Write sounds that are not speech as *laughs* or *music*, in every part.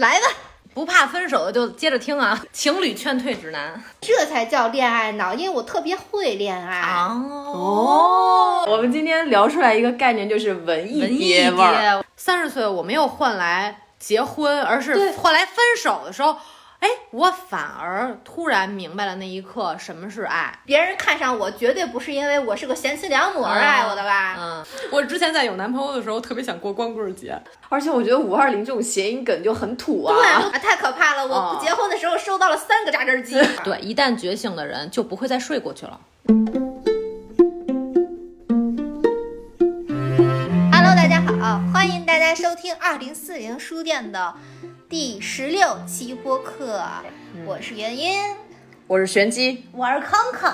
来吧，不怕分手的就接着听啊！*laughs* 情侣劝退指南这才叫恋爱脑，因为我特别会恋爱。哦，我们今天聊出来一个概念，就是文艺文艺爹味儿。三十岁我没有换来结婚，而是换来分手的时候，哎，我反而突然明白了那一刻什么是爱。别人看上我，绝对不是因为我是个贤妻良母而爱我的吧？嗯，我之前在有男朋友的时候，特别想过光棍节。而且我觉得五二零这种谐音梗就很土啊。对啊，太可怕了！我哦不结婚的时候收到了三个榨汁机。*laughs* 对，一旦觉醒的人就不会再睡过去了。Hello，大家好，欢迎大家收听二零四零书店的第十六期播客，我是元音，我是玄机，我是康康。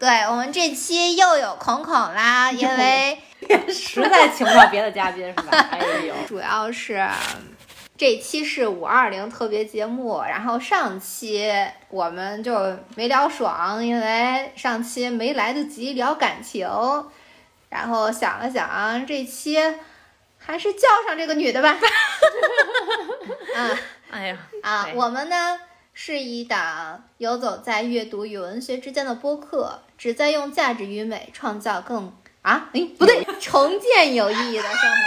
对我们这期又有孔孔啦，因为实在请不到别的嘉宾是吧？*laughs* 哎呦，主要是这期是五二零特别节目，然后上期我们就没聊爽，因为上期没来得及聊感情，然后想了想，这期还是叫上这个女的吧。啊 *laughs* 哎呀，啊，对我们呢是一档游走在阅读与文学之间的播客，旨在用价值与美创造更啊，哎，不对，重建有意义的生活。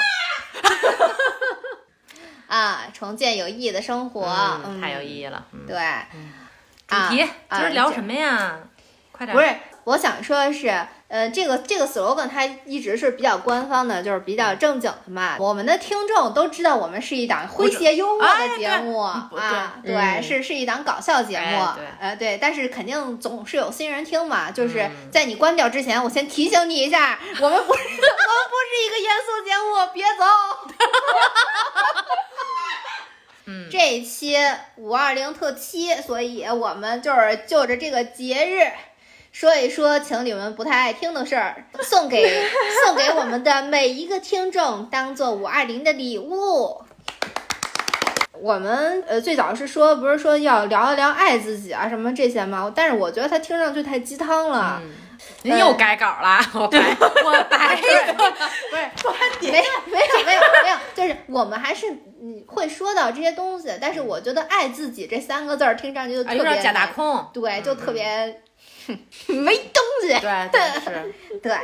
*laughs* 啊，重建有意义的生活，嗯，太有意义了。嗯，对，主题啊今儿聊什么呀？快点，不是，我想说的是，呃，这个这个 slogan 它一直是比较官方的，就是比较正经的嘛。我们的听众都知道，我们是一档诙谐幽默的节目哎啊，对是是一档搞笑节目哎，对呃，对，但是肯定总是有新人听嘛。就是嗯在你关掉之前，我先提醒你一下，我们不是我们不是一个严肃节目，别走。*laughs* 嗯，这一期五二零特期，所以我们就是就着这个节日。说一说情侣们不太爱听的事儿，送给 *laughs* 送给我们的每一个听众，当做五二零的礼物。我们呃最早是说不是说要聊一聊爱自己啊什么这些吗？但是我觉得它听上去太鸡汤了，嗯您又改稿了，我白我白 *laughs* 不是没有没有没有没有，就是我们还是嗯会说到这些东西，但是我觉得爱自己这三个字儿听上去就特别假大难空。对，就特别、*laughs* 没东西。*laughs* 对对是，对，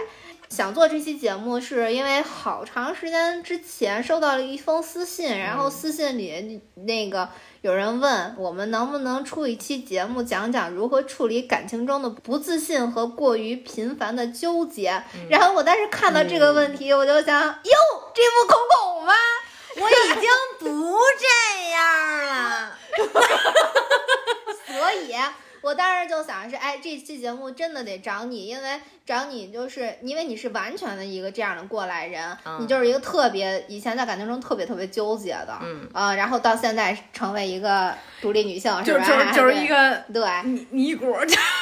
想做这期节目是因为好长时间之前收到了一封私信，然后私信里那个有人问我们能不能出一期节目讲讲如何处理感情中的不自信和过于频繁的纠结。然后我当时看到这个问题，我就想，哟，这不孔孔吗？我已经不这样了。*laughs* 所以我当时就想是，哎，这期节目真的得找你，因为找你就是因为你是完全的一个这样的过来人，嗯你就是一个特别以前在感情中特别特别纠结的，嗯啊、然后到现在成为一个独立女性，就是吧？就是就是一个 *laughs* 对。尼尼姑，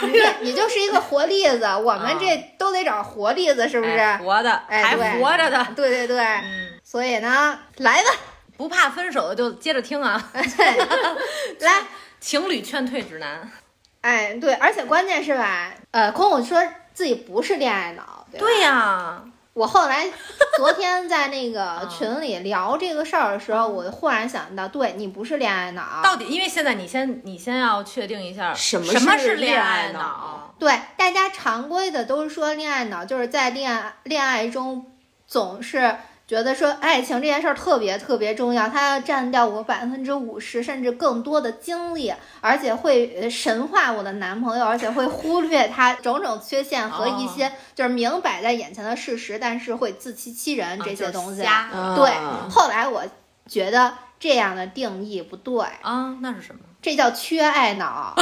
你你就是一个活例子，我们这都得找活例子，是不是？哎活的，还哎对活着的。对对对，嗯，所以呢，来吧，不怕分手的就接着听啊。*laughs* *laughs* 来，情侣劝退指南。哎，对，而且关键是吧，呃，空空说自己不是恋爱脑，对吧？对呀，我后来 *laughs* 昨天在那个嗯群里聊这个事儿的时候，我忽然想到，对你不是恋爱脑，到底因为现在你先你先要确定一下什么什么是恋恋爱脑脑。对大家常规的都是说恋爱脑，就是在恋爱恋爱中总是觉得说爱情这件事儿特别特别重要，它要占掉我百分之五十甚至更多的精力，而且会呃神化我的男朋友，而且会忽略他种种缺陷和一些就是明摆在眼前的事实，但是会自欺欺人这些东西。对，后来我觉得这样的定义不对，啊，那是什么？这叫缺爱脑。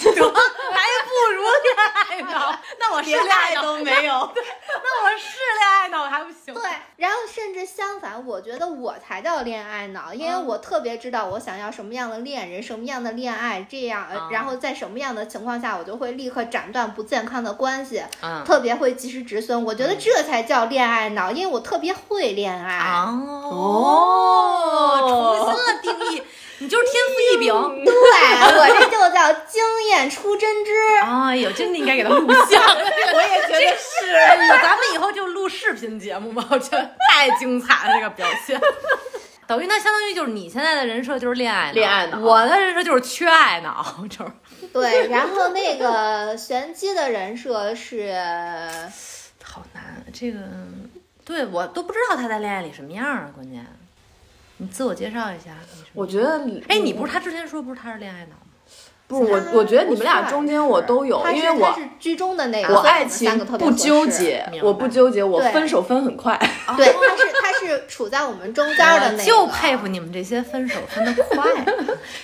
还不如恋爱脑。*laughs* 那我是恋爱都没有。*laughs* 那我是恋爱脑还不行？对，然后甚至相反，我觉得我才叫恋爱脑，因为嗯我特别知道我想要什么样的恋人，什么样的恋爱，这样，然后在什么样的情况下，我就会立刻斩断不健康的关系，嗯特别会及时止损。我觉得这才叫恋爱脑，因为我特别会恋爱。哦，重新的定义，你就是天赋异禀。对我这就叫经验出真知。哎呦，真的应该给他录像。*laughs* 我也觉得是。哎呦，咱们以后就录视频节目吧，我觉得太精彩了，这个表现。*laughs* 等于那相当于就是你现在的人设就是恋爱脑，恋爱脑我的人设就是缺爱脑，就是对，然后那个玄机的人设是，好难。这个对我都不知道他在恋爱里什么样啊，关键。你自我介绍一下。我觉得，哎，你不是他之前说不是他是恋爱脑吗？不是我，我觉得你们俩中间我都有，因为我是居中的那个，我爱情不。纠结我不纠结，我分手分很快。对，他是他是处在我们中间的那个，*laughs* 就佩服你们这些分手分的快，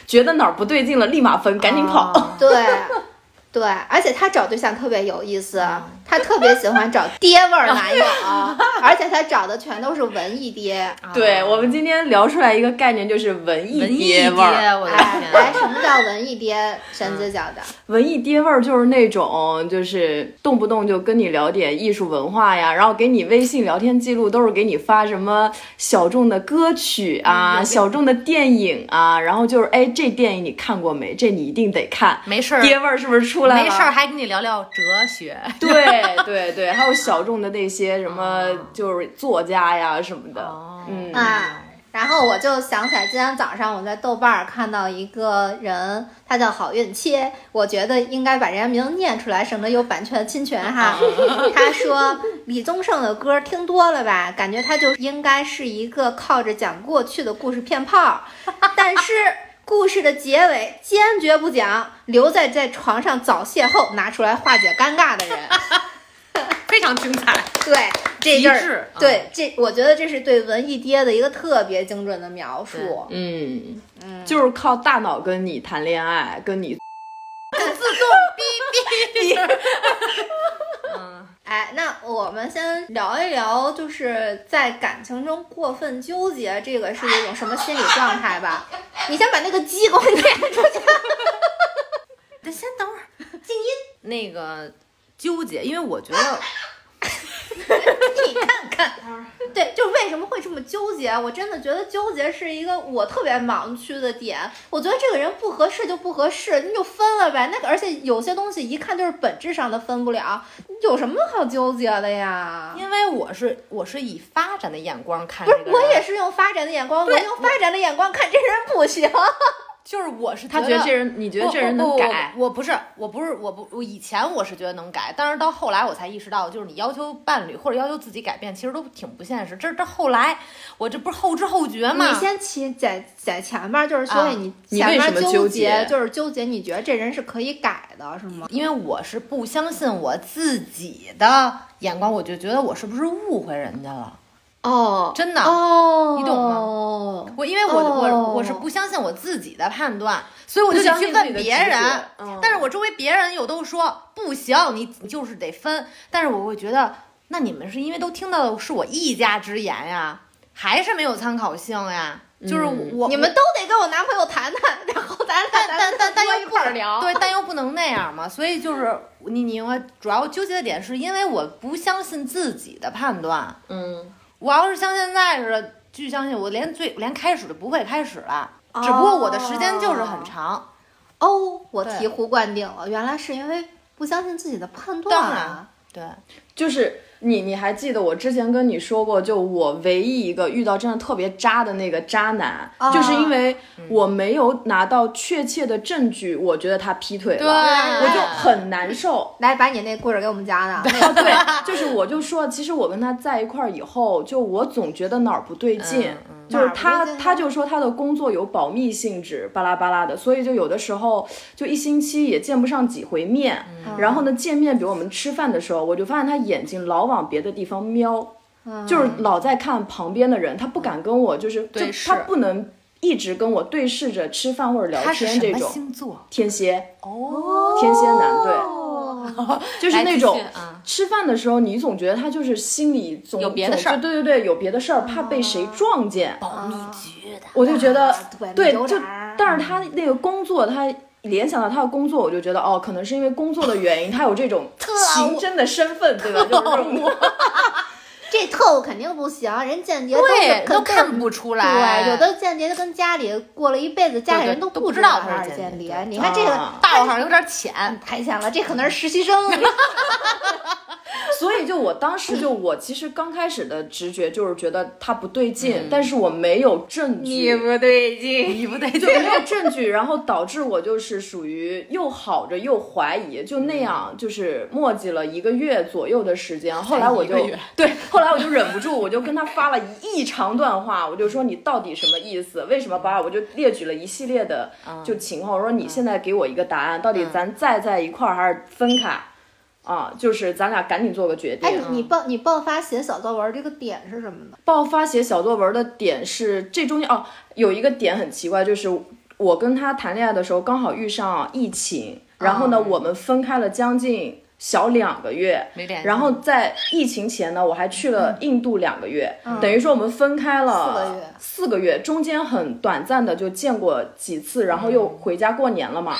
觉得哪儿不对劲了，立马分，赶紧跑。啊对，*laughs* 对，而且他找对象特别有意思，嗯他特别喜欢找爹味儿男友，*laughs* 而且他找的全都是文艺爹。对我们今天聊出来一个概念，就是文艺文艺爹味儿。我的哎，天！来，什么叫文艺爹？神子讲的，文艺爹味儿就是那种，就是动不动就跟你聊点艺术文化呀，然后给你微信聊天记录都是给你发什么小众的歌曲啊、小众的电影啊，然后就是哎，这电影你看过没？这你一定得看。没事儿，爹味儿是不是出来了？没事儿，还跟你聊聊哲学。对 *laughs* 对对，还有小众的那些什么，就是作家呀什么的。哦嗯啊。然后我就想起来，今天早上我在豆瓣儿看到一个人，他叫好运切，我觉得应该把人家名字念出来，省得有版权侵权哈。*laughs* 他说李宗盛的歌听多了吧，感觉他就应该是一个靠着讲过去的故事骗炮，但是故事的结尾坚决不讲，留在在床上早泄后拿出来化解尴尬的人。*laughs* 非常精彩。*laughs* 对，这阵极致儿，对这，我觉得这是对文艺爹的一个特别精准的描述。嗯嗯，就是靠大脑跟你谈恋爱，跟你 *laughs* 嗯，哎，那我们先聊一聊，就是在感情中过分纠结，这个是一种什么心理状态吧？*laughs* 你先把那个鸡给我撵出去。得先等会儿，静音。那个纠结，因为我觉得 *laughs* 你看看，对，就为什么会这么纠结？我真的觉得纠结是一个我特别盲区的点。我觉得这个人不合适就不合适，那就分了呗。那个，而且有些东西一看就是本质上的分不了，有什么好纠结的呀？因为我是我是以发展的眼光看不是，我也是用发展的眼光，我用发展的眼光看这人不行。*laughs* 就是我是他觉得这人，你觉得这人能改？我不是，我不是，我不，我以前我是觉得能改，但是到后来我才意识到，就是你要求伴侣或者要求自己改变，其实都挺不现实。这这后来我这不是后知后觉吗？你先起在在前面，就是所以你前面纠纠结就是纠结你觉得这人是可以改的，是吗？因为我是不相信我自己的眼光，我就觉得我是不是误会人家了？哦真的哦，你懂吗？我因为我、哦我我是不相信我自己的判断，所以我就不得去问别人但是我周围别人又都说不行，你你就是得分。但是我会觉得，那你们是因为都听到的是我一家之言呀，还是没有参考性呀？就是嗯我你们都得跟我男朋友谈谈，然后咱俩但但但又不块儿聊。对，但又不能那样嘛。所以就是你你我主要纠结的点是因为我不相信自己的判断。嗯，我要是像现在似的，巨相信，我连最连开始都不会开始了。只不过我的时间就是很长，哦，我醍醐灌顶了，原来是因为不相信自己的判断。当然对，就是你，你还记得我之前跟你说过，就我唯一一个遇到真的特别渣的那个渣男，啊。就是因为我没有拿到确切的证据，我觉得他劈腿了，对。我就很难受。来，把你那故事给我们讲讲。啊，对，就是我就说，其实我跟他在一块儿以后，就我总觉得哪儿不对劲，嗯嗯就是他他就说他的工作有保密性质，巴拉巴拉的，所以就有的时候就一星期也见不上几回面，嗯。然后呢见面，比如我们吃饭的时候，我就发现他眼睛老往别的地方瞄，嗯就是老在看旁边的人，他不敢跟我就是就他不能一直跟我对视着吃饭或者聊天这种。星座？天蝎，哦，天蝎男对，*laughs* 哦，就是那种吃饭的时候，你总觉得他就是心里总有别的事儿对对对，有别的事儿，怕被谁撞见。保密局的。我就觉得啊对就但是他那个工作，他联想到他的工作，我就觉得哦，可能是因为工作的原因，他有这种刑侦的身份，对吧？就是这种 *laughs* 这特务肯定不行，人间谍对，都都看不出来。对，有的间谍跟家里过了一辈子，家里人都都不知道他他是是间谍。你看这个啊道上有点浅，太浅了，这可能是实习生。*laughs* *laughs* 所以就我当时就我其实刚开始的直觉就是觉得他不对劲，但是我没有证据，你不对劲，*laughs* 你不对劲。没有证据，然后导致我就是属于又好着又怀疑，就那样就是磨叽了一个月左右的时间。后来我就对，后来我就忍不住，我就跟他发了一长段话，我就说你到底什么意思？为什么把我就列举了一系列的就情况，我说你现在给我一个答案，到底咱再在一块儿还是分开？啊，就是咱俩赶紧做个决定。哎，你你爆你爆发写小作文这个点是什么呢？爆发写小作文的点是这中间哦，有一个点很奇怪，就是我跟他谈恋爱的时候刚好遇上疫情，然后呢，我们分开了将近小两个月，没联系。然后在疫情前呢，我还去了印度两个月，等于说我们分开了四个月。四个月，中间很短暂的就见过几次，然后又回家过年了嘛。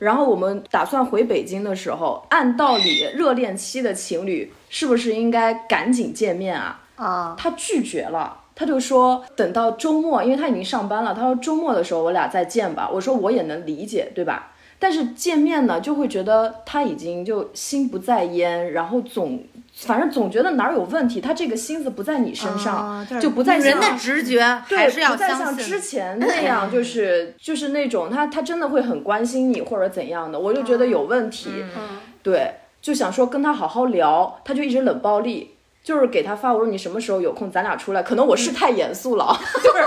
然后我们打算回北京的时候，按道理热恋期的情侣是不是应该赶紧见面啊？啊，他拒绝了，他就说等到周末，因为他已经上班了，他说周末的时候我俩再见吧。我说我也能理解，对吧？但是见面呢，就会觉得他已经就心不在焉，然后总反正总觉得哪儿有问题，他这个心思不在你身上，啊就不在人的直觉对，还是要不再像之。前那样，*laughs* 就是就是那种他他真的会很关心你或者怎样的，我就觉得有问题。嗯，对，就想说跟他好好聊，他就一直冷暴力。就是给他发，我说你什么时候有空，咱俩出来。可能我是太严肃了，*laughs* 就是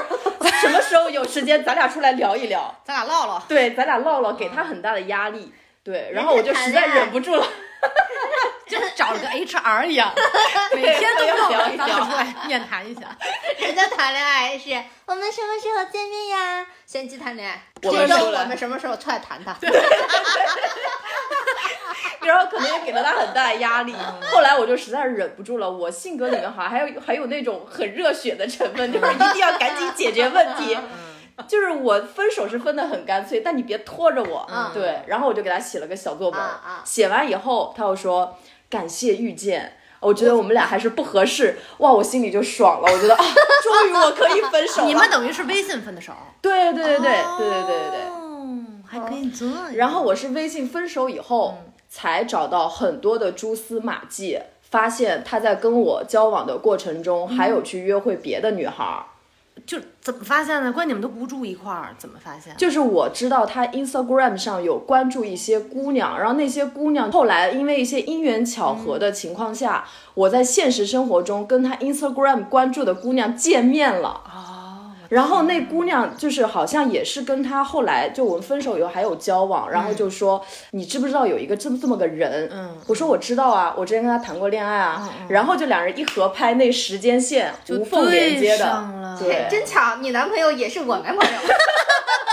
什么时候有时间，咱俩出来聊一聊。咱俩唠唠，对，咱俩唠唠，给他很大的压力。对，然后我就实在忍不住了。*laughs* 就是找了个 HR 一样，*laughs* 每天都要聊一聊出来面谈一下。人家谈恋爱是我们什么时候见面呀？先去谈恋爱，这周我们什么时候出来谈谈？然后可能也给了他很大的压力。后来我就实在是忍不住了，我性格里面好像还有还有那种很热血的成分，就是一定要赶紧解决问题。就是我分手是分的很干脆，但你别拖着我。嗯对，然后我就给他写了个小作文，写完以后他又说感谢遇见。我觉得我们俩还是不合适，哇，我心里就爽了。我觉得啊，终于我可以分手了。你们等于是微信分的手？对对对对对对对对对。哦，还可以这样。然后我是微信分手以后、才找到很多的蛛丝马迹，发现他在跟我交往的过程中还有去约会别的女孩儿。就怎么发现的？关键你们都不住一块儿，怎么发现？就是我知道他 Instagram 上有关注一些姑娘，然后那些姑娘后来因为一些因缘巧合的情况下，我在现实生活中跟他 Instagram 关注的姑娘见面了。哦，然后那姑娘就是好像也是跟他后来就我们分手以后还有交往，然后就说、你知不知道有一个这么这么个人？嗯，我说我知道啊，我之前跟他谈过恋爱啊。然后就两人一合拍，那时间线无缝连接的对，真巧，你男朋友也是我男朋友。*laughs*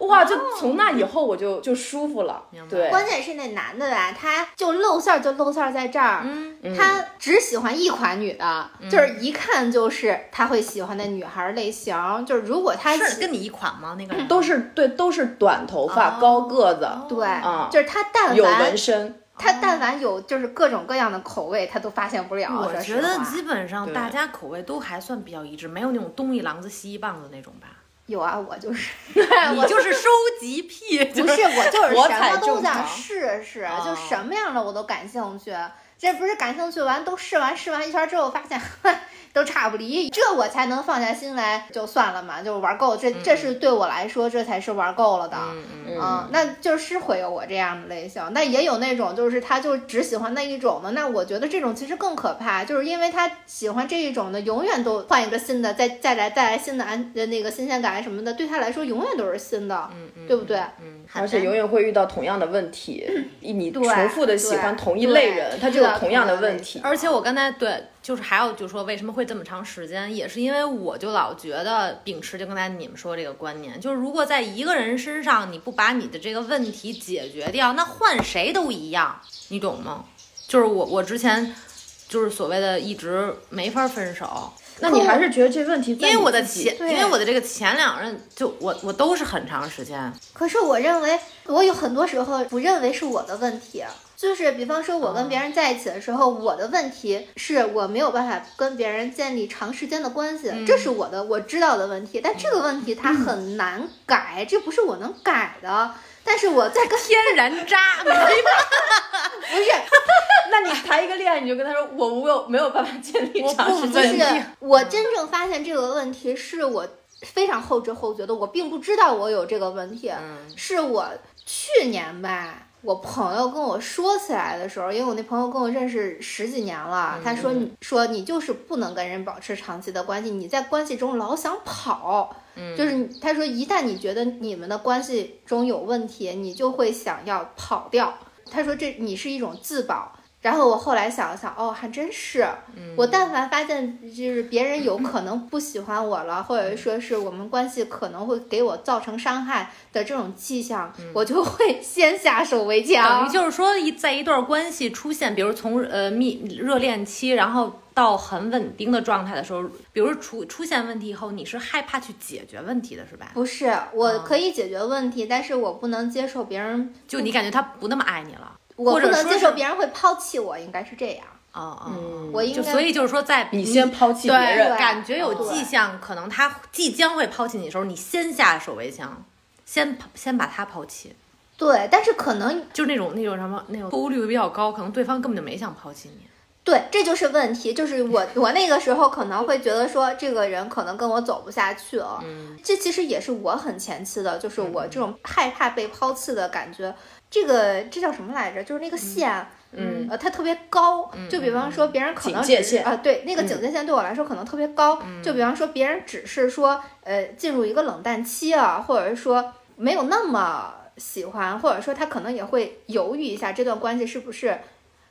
哇，就从那以后我就就舒服了明白。对，关键是那男的吧，他就露馅儿就露馅儿在这儿，嗯，他只喜欢一款女的，就是一看就是他会喜欢的女孩类型。就是如果他是跟你一款吗？那个人都是对，都是短头发、哦高个子，对，啊就是他但凡有凡纹身。他但凡有就是各种各样的口味，他都发现不了。我觉得基本上大家口味都还算比较一致，没有那种东一榔子西一棒子那种吧。有啊，我就是，*laughs* 你就是收集癖，不是我就是什么都想试试，哦就什么样的我都感兴趣。这不是感兴趣完都试完试完一圈之后，发现 *laughs* 都差不离，这我才能放下心来，就算了嘛，就玩够。这这是对我来说，这才是玩够了的。嗯嗯，嗯，那就是会有我这样的类型，那也有那种就是他就只喜欢那一种的，那我觉得这种其实更可怕，就是因为他喜欢这一种的，永远都换一个新的，再再来带来新的安呃那个新鲜感什么的，对他来说永远都是新的，嗯嗯，对不对？嗯，而且永远会遇到同样的问题，你对重复的喜欢同一类人，他就有同样的问题。而且我刚才对，就是还有就说为什么会这么长时间，也是因为我就老觉得秉持就刚才你们说这个观念，就是如果在一个人身上你不把你的这个问题解决掉，那换谁都一样，你懂吗？就是我我之前就是所谓的一直没法分手，那你还是觉得这问题因为我的前，因为我的这个前两任就我我都是很长时间，可是我认为，我有很多时候不认为是我的问题，就是比方说，我跟别人在一起的时候，我的问题是我没有办法跟别人建立长时间的关系，这是我的我知道的问题。但这个问题它很难改，这不是我能改的。但是我在跟天然渣，没办法不是 *laughs* 那你谈一个恋爱，你就跟他说我没有没有办法建立我长时间的是，我真正发现这个问题是我非常后知后觉的，我并不知道我有这个问题，嗯是我去年吧。我朋友跟我说起来的时候，因为我那朋友跟我认识十几年了，他说你说你就是不能跟人保持长期的关系，你在关系中老想跑，就是他说一旦你觉得你们的关系中有问题，你就会想要跑掉。他说这你是一种自保。然后我后来想了想，哦，还真是。我但凡发现就是别人有可能不喜欢我了，或者说是我们关系可能会给我造成伤害的这种迹象，我就会先下手为强等于。就是说一在一段关系出现，比如从呃蜜热恋期，然后到很稳定的状态的时候，比如出出现问题以后，你是害怕去解决问题的是吧？不是，我可以解决问题，但是我不能接受别人，就你感觉他不那么爱你了，我不能接受别人会抛弃我，应该是这样。哦哦，嗯我应该就所以就是说在你先抛弃别人，感觉有迹象，可能他即将会抛弃你的时候，你先下手为强，先先把他抛弃，对，但是可能就是那种那种什么那种错误率会比较高，可能对方根本就没想抛弃你。对，这就是问题。就是我 *laughs* 我那个时候可能会觉得说，这个人可能跟我走不下去了。嗯这其实也是我很前期的，就是我这种害怕被抛弃的感觉。这个这叫什么来着？就是那个线，嗯呃，它特别高。就比方说，别人可能警戒线啊、对，那个警戒线对我来说可能特别高。就比方说，别人只是说，呃，进入一个冷淡期啊，或者是说没有那么喜欢，或者说他可能也会犹豫一下这段关系是不是，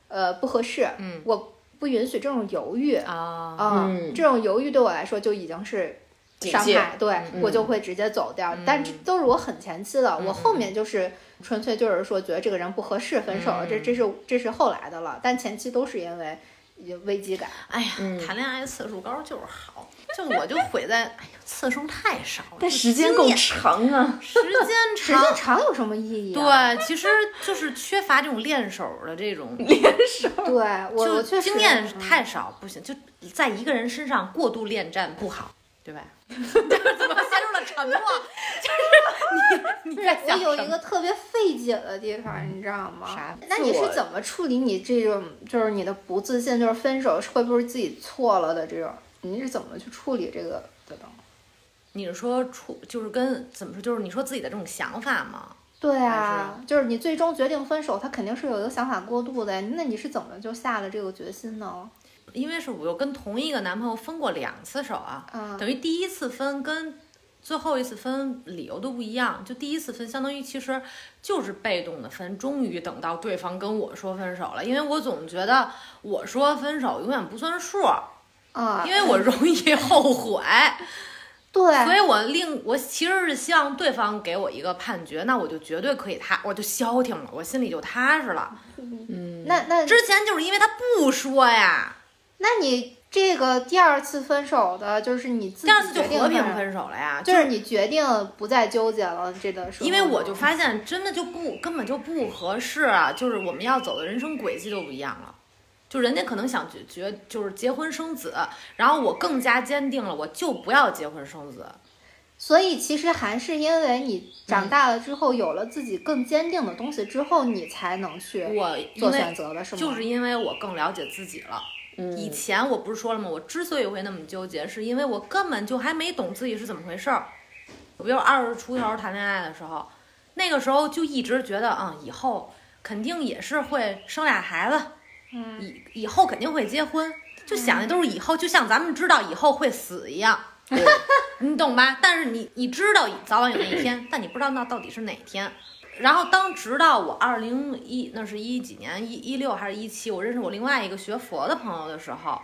呃，不合适。嗯，我不允许这种犹豫。啊，啊、嗯这种犹豫对我来说就已经是伤害，对、嗯我就会直接走掉。但这都是我很前期的，我后面就是纯粹就是说觉得这个人不合适，分手了。这这是这是后来的了，但前期都是因为有危机感。哎呀，嗯谈恋爱次数高就是好，就我就毁在，哎呀，次数太少了，但时间够长啊。时间 *laughs* 长时长间长有什么意义、啊？对，其实就是缺乏这种练手的这种 *laughs* 练手，对，我我就确实经验嗯太少，不行，就在一个人身上过度恋战不好，对吧？*laughs* 就是怎么陷入了沉默？就是你你有一个特别费解的地方，你知道吗？啥那你是怎么处理你这种就是你的不自信，就是分手会不会自己错了的这种？你是怎么去处理这个的呢？你是说处就是跟怎么说？就是你说自己的这种想法吗？对啊，就是你最终决定分手，他肯定是有一个想法过渡的。那你是怎么就下了这个决心呢？因为是我又跟同一个男朋友分过两次手啊，啊，等于第一次分跟最后一次分理由都不一样。就第一次分，相当于其实就是被动的分，终于等到对方跟我说分手了。因为我总觉得我说分手永远不算数，啊，因为我容易后悔，*laughs* 对，所以我另我其实是希望对方给我一个判决，那我就绝对可以踏，我就消停了，我心里就踏实了。嗯，那那之前就是因为他不说呀，那你这个第二次分手的，就是你自己第二次就和平分手了呀，就是你决定不再纠结了，这个时候因为我就发现真的就不根本就不合适啊，就是我们要走的人生轨迹都不一样了。就人家可能想决决就是结婚生子，然后我更加坚定了，我就不要结婚生子。所以其实还是因为你嗯长大了之后，有了自己更坚定的东西之后，你才能去我做选择的，是吗？就是因为我更了解自己了。以前我不是说了吗？我之所以会那么纠结，是因为我根本就还没懂自己是怎么回事儿。我比如二十出头谈恋爱的时候，那个时候就一直觉得，嗯，以后肯定也是会生俩孩子，嗯以以后肯定会结婚，就想的都是以后，就像咱们知道以后会死一样，*laughs* 你懂吧？但是你你知道早晚有那一天，但你不知道那到底是哪天。然后当直到我二零一那是一几年一一六还是一七，我认识我另外一个学佛的朋友的时候，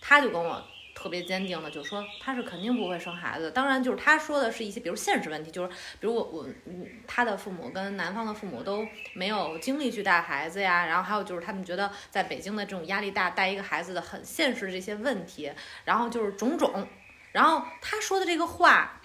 他就跟我特别坚定的就说他是肯定不会生孩子。当然就是他说的是一些比如现实问题，就是比如我我嗯他的父母跟男方的父母都没有精力去带孩子呀，然后还有就是他们觉得在北京的这种压力大，带一个孩子的很现实这些问题，然后就是种种。然后他说的这个话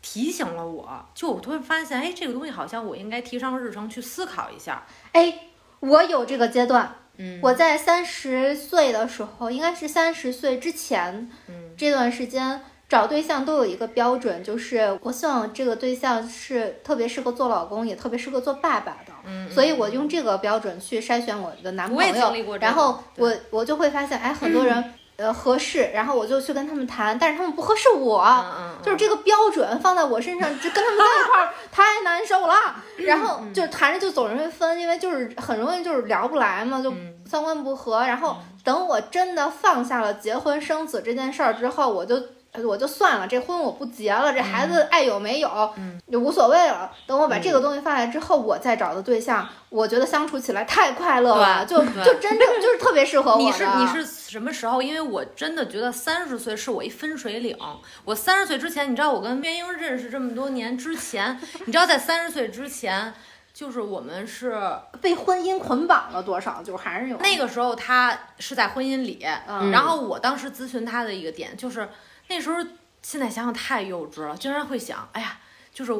提醒了我，就我突然发现，哎，这个东西好像我应该提上日程去思考一下。哎，我有这个阶段。嗯我在三十岁的时候，应该是三十岁之前嗯这段时间，找对象都有一个标准，就是我希望这个对象是特别适合做老公，也特别适合做爸爸的。嗯，所以我用这个标准去筛选我的男朋友然后我我就会发现，哎，很多 *clears throat* 人呃合适，然后我就去跟他们谈，但是他们不合适我。嗯嗯，就是这个标准放在我身上，就跟他们在一块儿 *laughs* 太难受了。然后嗯就谈着就总容易分，因为就是很容易就是聊不来嘛，就嗯三观不合。然后等我真的放下了结婚生子这件事儿之后，我就我就算了，这婚我不结了，这孩子爱有没有，嗯就无所谓了。等我把这个东西放下之后，我再找的对象，我觉得相处起来太快乐了，就就真正就是特别适合我。你是你是什么时候？因为我真的觉得三十岁是我一分水岭。我三十岁之前，你知道我跟边英认识这么多年之前，你知道在三十岁之前，就是我们是 *laughs* 被婚姻捆绑了多少，就还是有那个时候他是在婚姻里，嗯然后我当时咨询他的一个点就是那时候现在想想太幼稚了，竟然会想，哎呀，就是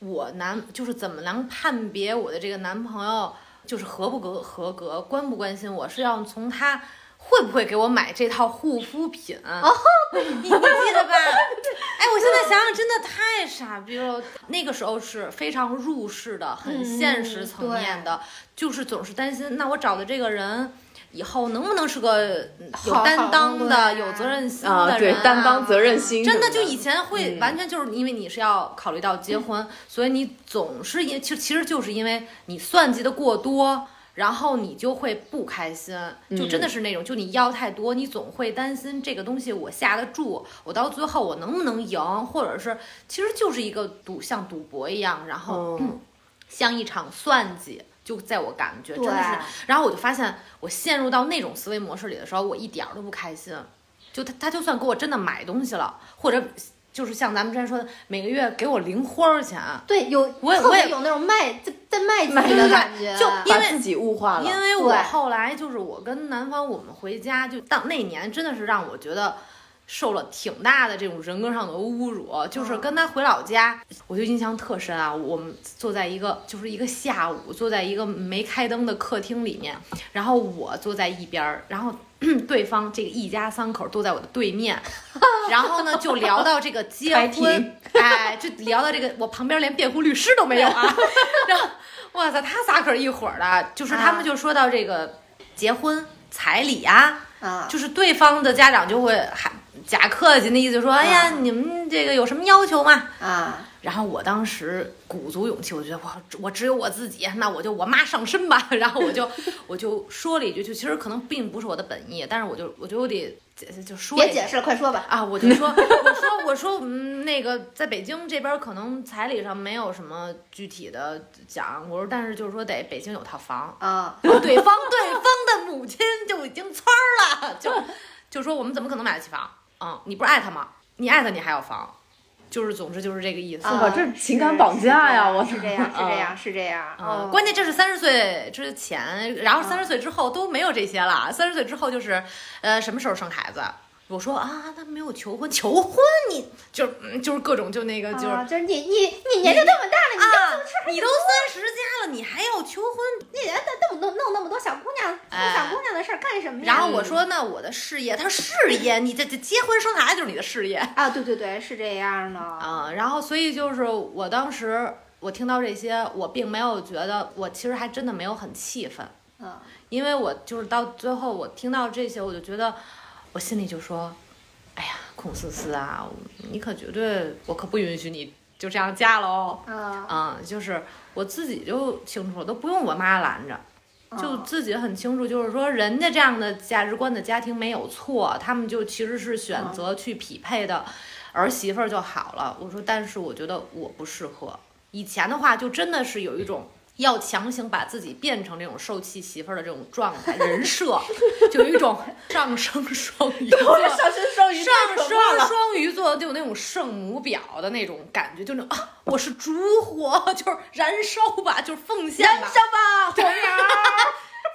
我男就是怎么能判别我的这个男朋友就是合不合合格，关不关心我，是要从他。会不会给我买这套护肤品？哦，你你记得吧？*laughs* 哎，我现在想想，真的太傻逼了。那个时候是非常入世的，很现实层面的，就是总是担心，那我找的这个人以后能不能是个有好担当的、有责任心啊，对的人？，担当责任心的，真的，就以前会嗯完全就是因为你是要考虑到结婚，所以你总是因其实其实就是因为你算计的过多，然后你就会不开心，就真的是那种，就你要太多，你总会担心这个东西我下得住，我到最后我能不能赢，或者是其实就是一个赌像赌博一样，然后、嗯 *clears throat* 像一场算计。就在我感觉真的是，然后我就发现我陷入到那种思维模式里的时候，我一点儿都不开心。就他他就算给我真的买东西了，或者就是像咱们之前说的，每个月给我零花儿钱，对，有我也我也特别有那种卖在在卖自己的感觉，就因为把自己物化了，因为我后来就是我跟男方我们回家，就当那年真的是让我觉得受了挺大的这种人格上的侮辱，就是跟他回老家，我就印象特深啊。我们坐在一个就是一个下午，坐在一个没开灯的客厅里面，然后我坐在一边儿，然后。*clears throat* 对方这个一家三口都在我的对面，*laughs* 然后呢就聊到这个结婚，*laughs* 哎，就聊到这个，我旁边连辩护律师都没有啊。*laughs* 然后，哇塞，他仨可是一伙儿的，就是他们就说到这个结婚彩礼啊，啊，就是对方的家长就会还假客气，那意思说，哎呀，你们这个有什么要求吗？啊，然后我当时鼓足勇气，我觉得我我只有我自己，那我就我妈上身吧。*laughs* 然后我就我就说了一句，就其实可能并不是我的本意，但是我就我就得就说别解释了，快说吧。啊，我就说，我说，我说，嗯，那个在北京这边儿可能彩礼上没有什么具体的讲，我说，但是就是说得北京有套房，啊，对方对方的母亲就已经蹿儿了，就就说我们怎么可能买得起房？嗯，你不是爱他吗？你爱他，你还要房，就是总之就是这个意思。啊这情感绑架呀我是这样，是这样，是这样。嗯，哦关键这是三十岁之前，然后三十岁之后都没有这些了。三十岁之后就是，呃，什么时候生孩子？我说啊，他没有求婚，求婚你就嗯就是各种就那个就是啊就是你你你年龄这么大了，你啊要这，你都三十加了，你还要求婚？你人那么弄弄那么多小姑娘哎小姑娘的事儿干什么呀？然后我说那我的事业，他说事 *laughs* 业，你这这结婚生孩子就是你的事业啊，对对对，是这样的。啊。然后所以就是我当时我听到这些，我并没有觉得，我其实还真的没有很气愤。嗯，因为我就是到最后我听到这些，我就觉得我心里就说，哎呀，孔思思啊，你可绝对，我可不允许你就这样嫁了哦。啊，嗯，就是我自己就清楚，都不用我妈拦着。就哦自己很清楚，就是说人家这样的价值观的家庭没有错，他们就其实是选择去匹配的儿媳妇儿就好了。我说，但是我觉得我不适合。以前的话，就真的是有一种要强行把自己变成这种受气媳妇儿的这种状态人设，*laughs* 就有一种上升双鱼座。上升双鱼上升双鱼座就有那种圣母婊的那种感觉，就那种啊，我是烛火，*laughs* 就是燃烧吧，就是奉献吧，吧，红娘。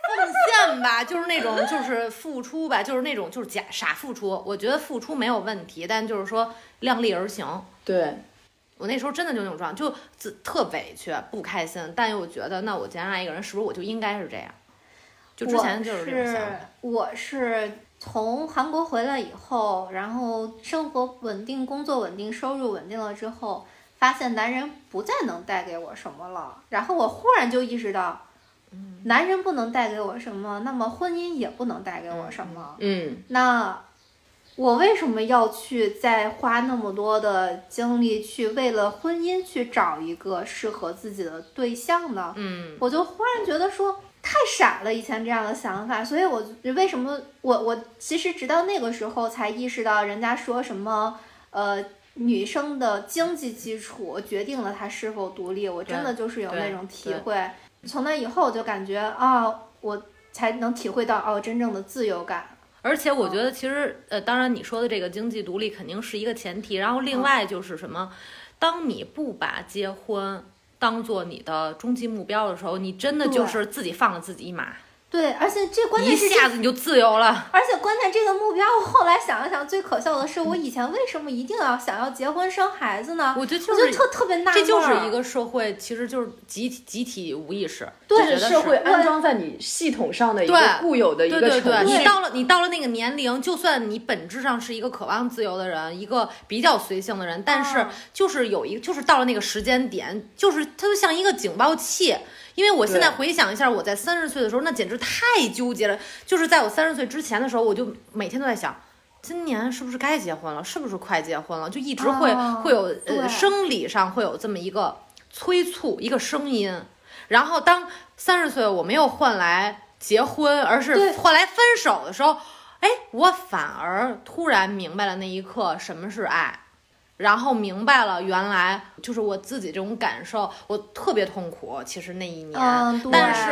奉献吧，*laughs* 就是那种就是付出吧，就是那种就是假傻付出。我觉得付出没有问题，但就是说量力而行。对，我那时候真的就那种状态，就自特委屈、不开心，但又觉得那我既然爱一个人，是不是我就应该是这样？就之前就是这种想法。我是我是从韩国回来以后，然后生活稳定、工作稳定、收入稳定了之后，发现男人不再能带给我什么了。然后我忽然就意识到，男人不能带给我什么，那么婚姻也不能带给我什么。嗯那我为什么要去再花那么多的精力去为了婚姻去找一个适合自己的对象呢？嗯，我就忽然觉得说太傻了，以前这样的想法，所以我为什么我我其实直到那个时候才意识到，人家说什么呃女生的经济基础决定了她是否独立，我真的就是有那种体会。从那以后我就感觉啊，我才能体会到哦真正的自由感。而且我觉得其实呃，当然你说的这个经济独立肯定是一个前提，然后另外就是什么，当你不把结婚当做你的终极目标的时候，你真的就是自己放了自己一马，对，而且这关键是一下子你就自由了。而且关键这个目标，我后来想了想，最可笑的是，我以前为什么一定要想要结婚生孩子呢？我觉得就我就是特特别纳闷儿，这就是一个社会，其实就是集体集体无意识，对我觉得社会安装在你系统上的一个固有的一对对对，个程序。你到了你到了那个年龄，就算你本质上是一个渴望自由的人，一个比较随性的人，但是嗯就是有一个就是到了那个时间点，就是它就像一个警报器。因为我现在回想一下，我在三十岁的时候，那简直太纠结了。就是在我三十岁之前的时候，我就每天都在想，今年是不是该结婚了？是不是快结婚了？就一直会、哦会有呃生理上会有这么一个催促，一个声音。然后当三十岁我没有换来结婚，而是换来分手的时候，哎，我反而突然明白了那一刻什么是爱，然后明白了原来就是我自己这种感受，我特别痛苦。其实那一年，嗯，但是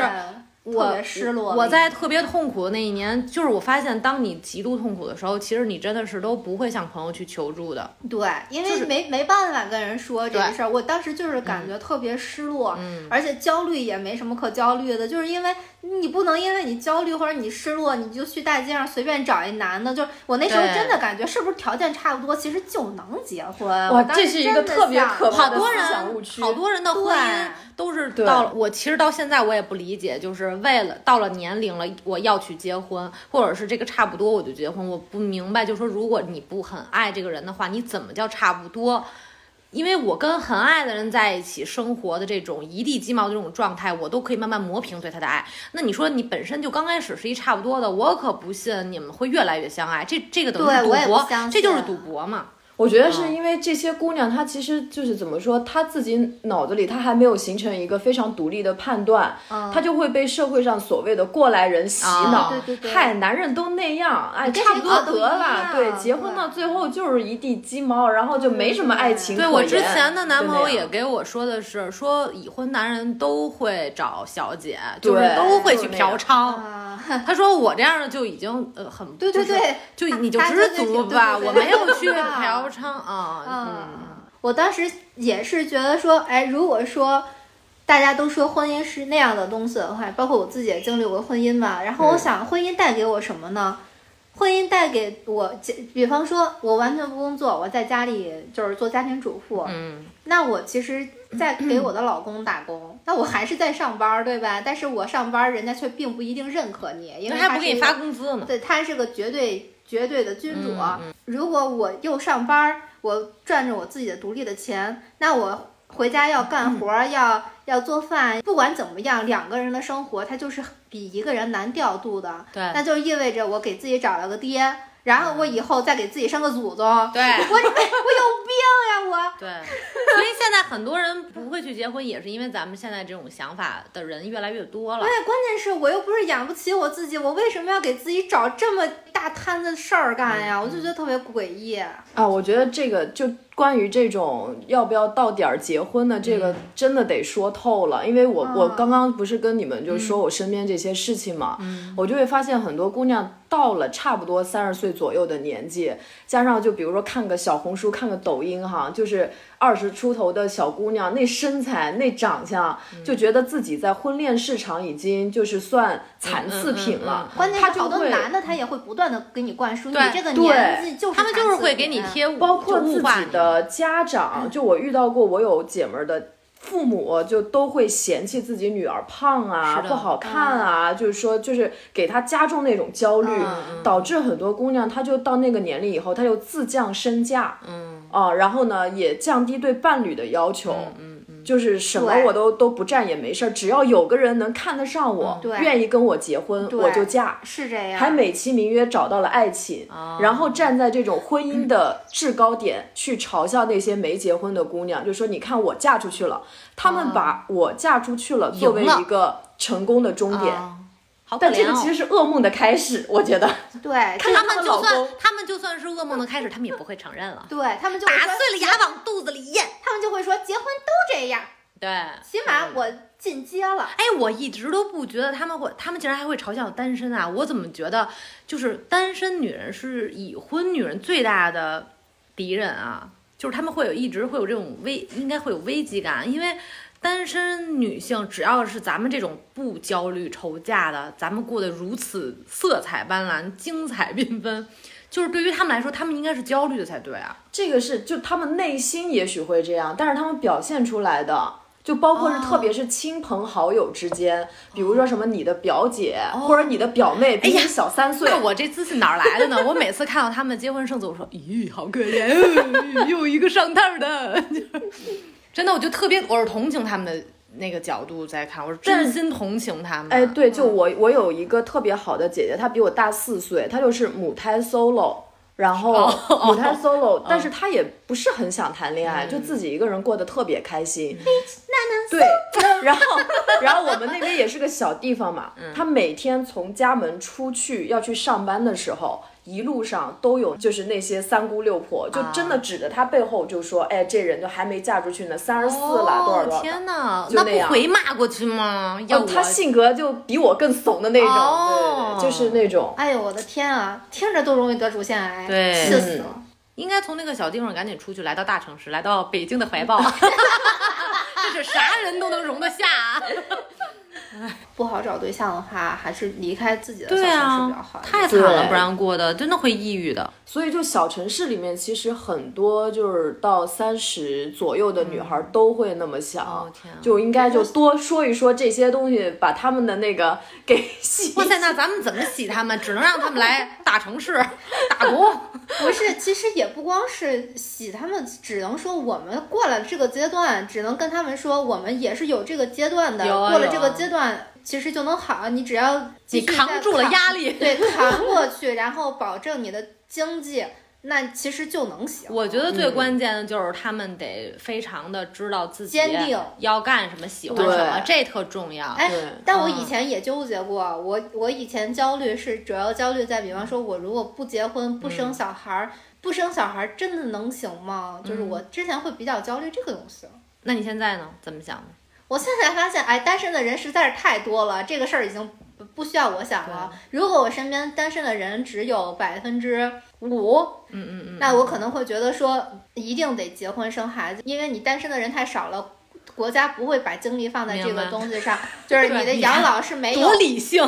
我特别失落我在特别痛苦的那一年，就是我发现，当你极度痛苦的时候，其实你真的是都不会向朋友去求助的。对，因就是为没没办法跟人说这个事儿，我当时就是感觉特别失落，嗯，而且焦虑也没什么可焦虑的，就是因为你不能因为你焦虑或者你失落，你就去大街上随便找一男的。就是我那时候真的感觉，是不是条件差不多，其实就能结婚？哇我这是一个特别可怕的思好多人想误区好多人的婚姻都是到了我其实到现在我也不理解，就是为了到了年龄了我要去结婚，或者是这个差不多我就结婚，我不明白，就说如果你不很爱这个人的话，你怎么叫差不多？因为我跟很爱的人在一起生活的这种一地鸡毛的这种状态，我都可以慢慢磨平对他的爱。那你说你本身就刚开始是一差不多的，我可不信你们会越来越相爱。这这个等于赌博，这就是赌博嘛。我觉得是因为这些姑娘，她其实就是怎么说，她自己脑子里她还没有形成一个非常独立的判断，嗯她就会被社会上所谓的过来人洗啊脑。对对对嗨，男人都那样，哎，差不多得了。对，结婚到最后就是一地鸡毛，然后就没什么爱情。对我之前的男朋友也给我说的是，说已婚男人都会找小姐，就是对都会去嫖娼。啊，他说我这样的就已经呃很对对就是对，就你就知足吧，我没有去嫖娼啊。嗯嗯，，我当时也是觉得说，哎，如果说大家都说婚姻是那样的东西的话，包括我自己也经历过婚姻嘛，然后我嗯想婚姻带给我什么呢？婚姻带给我，比方说，我完全不工作，我在家里就是做家庭主妇，嗯，那我其实，在给我的老公打工，那我还是在上班，对吧？但是我上班，人家却并不一定认可你，因为他不给你发工资嘛。对他是个绝对绝对的君主。如果我又上班儿，我赚着我自己的独立的钱，那我回家要干活儿，要要做饭，不管怎么样，两个人的生活它就是比一个人难调度的。对那就意味着我给自己找了个爹，然后我以后再给自己生个祖宗。对我我有病呀我！*laughs* 对，所以现在很多人不会去结婚，也是因为咱们现在这种想法的人越来越多了而。且关键是我又不是养不起我自己，我为什么要给自己找这么大摊子事儿干呀？我就觉得特别诡异。啊，我觉得这个就关于这种要不要到点儿结婚的这个，真的得说透了。因为我、我嗯刚刚不是跟你们就说我身边这些事情嘛，我就会发现很多姑娘到了差不多三十岁左右的年纪，加上就比如说看个小红书、看个抖音哈，就是二十出头的小姑娘，那身材、那长相，就觉得自己在婚恋市场已经就是算残次品了。嗯嗯嗯嗯关键是好多他就会男的他也会不断的给你灌输，你对这个对年纪就是他们就是会给你贴物，包括自己的家长，就我遇到过，我有姐们儿的父母就都会嫌弃自己女儿胖啊不好看啊，就是说就是给她加重那种焦虑，嗯导致很多姑娘她就到那个年龄以后，她就自降身价，嗯。啊，然后呢也降低对伴侣的要求，就是什么我都都不占也没事儿，只要有个人能看得上我，对。愿意跟我结婚，我就嫁。是这样，还美其名曰找到了爱情，哦。然后站在这种婚姻的制高点去嘲笑那些没结婚的姑娘，就说你看我嫁出去了，他们把我嫁出去了作为一个成功的终点，啊好可怜哦但这个其实是噩梦的开始，我觉得。*laughs* 对，看他们就算他们就算是噩梦的开始，他们也不会承认了，对他们就打碎了牙往肚子里咽。他们就会说结婚都这样，对，起码我进阶了。哎，我一直都不觉得他们会，他们竟然还会嘲笑单身啊！我怎么觉得就是单身女人是已婚女人最大的敌人啊？就是他们会有一直会有这种危，应该会有危机感，因为单身女性只要是咱们这种不焦虑愁嫁的，咱们过得如此色彩斑斓、精彩缤纷，就是对于他们来说，他们应该是焦虑的才对啊。这个是就他们内心也许会这样，但是他们表现出来的。就包括是，特别是亲朋好友之间，比如说什么你的表姐、或者你的表妹比你小三岁，那我这自信哪儿来的呢？我每次看到他们结婚生子，我说，咦，好可怜，哦 *laughs* 又一个上套的，*laughs* 真的，我就特别，我是同情他们的那个角度在看，我是真心同情他们。哎，对，就我我有一个特别好的姐姐，她比我大四岁，她就是母胎 solo，然后哦母胎 solo，*laughs* 但是她也不是很想谈恋爱，就自己一个人过得特别开心。对，然后然后我们那边也是个小地方嘛，她每天从家门出去要去上班的时候。一路上都有，就是那些三姑六婆，就真的指着他背后就说：“哎，这人就还没嫁出去呢，三十四了，多少多少。”哦天哪，就那样不回骂过去吗？要哦，他性格就比我更怂的那种，哦对，就是那种。哎呦我的天啊，听着都容易得乳腺癌，对气死了。应该从那个小地方赶紧出去，来到大城市，来到北京的怀抱。*laughs* *laughs* 这是啥人都能容得下啊！*laughs* 不好找对象的话，还是离开自己的小对城市比啊较好。太惨了，不让过的，真的会抑郁的。所以就小城市里面，其实很多就是到三十左右的女孩都会那么想，哦天啊就应该就多说一说这些东西，把他们的那个给洗。哇塞，那咱们怎么洗他们？只能让他们来大城市 *laughs* 打工。不是，其实也不光是洗他们，只能说我们过了这个阶段，只能跟他们说，我们也是有这个阶段的，过了这个阶段，其实就能好。你只要你扛住了压力。对，扛过去，然后保证你的经济，那其实就能行。我觉得最关键的就是他们得非常的知道自己坚定要干什么，喜欢什么，这特重要。哎，但我嗯以前也纠结过，我我以前焦虑是主要焦虑在，比方说，我如果不结婚不生小孩儿，不生小孩儿真的能行吗？就是我之前会比较焦虑这个东西。那你现在呢？怎么想的？我现在发现，哎，单身的人实在是太多了，这个事儿已经不不需要我想了。如果我身边单身的人只有百分之五，嗯嗯嗯，那我可能会觉得说，一定得结婚生孩子，因为你单身的人太少了。国家不会把精力放在这个东西上，就是你的养老是没有多理性。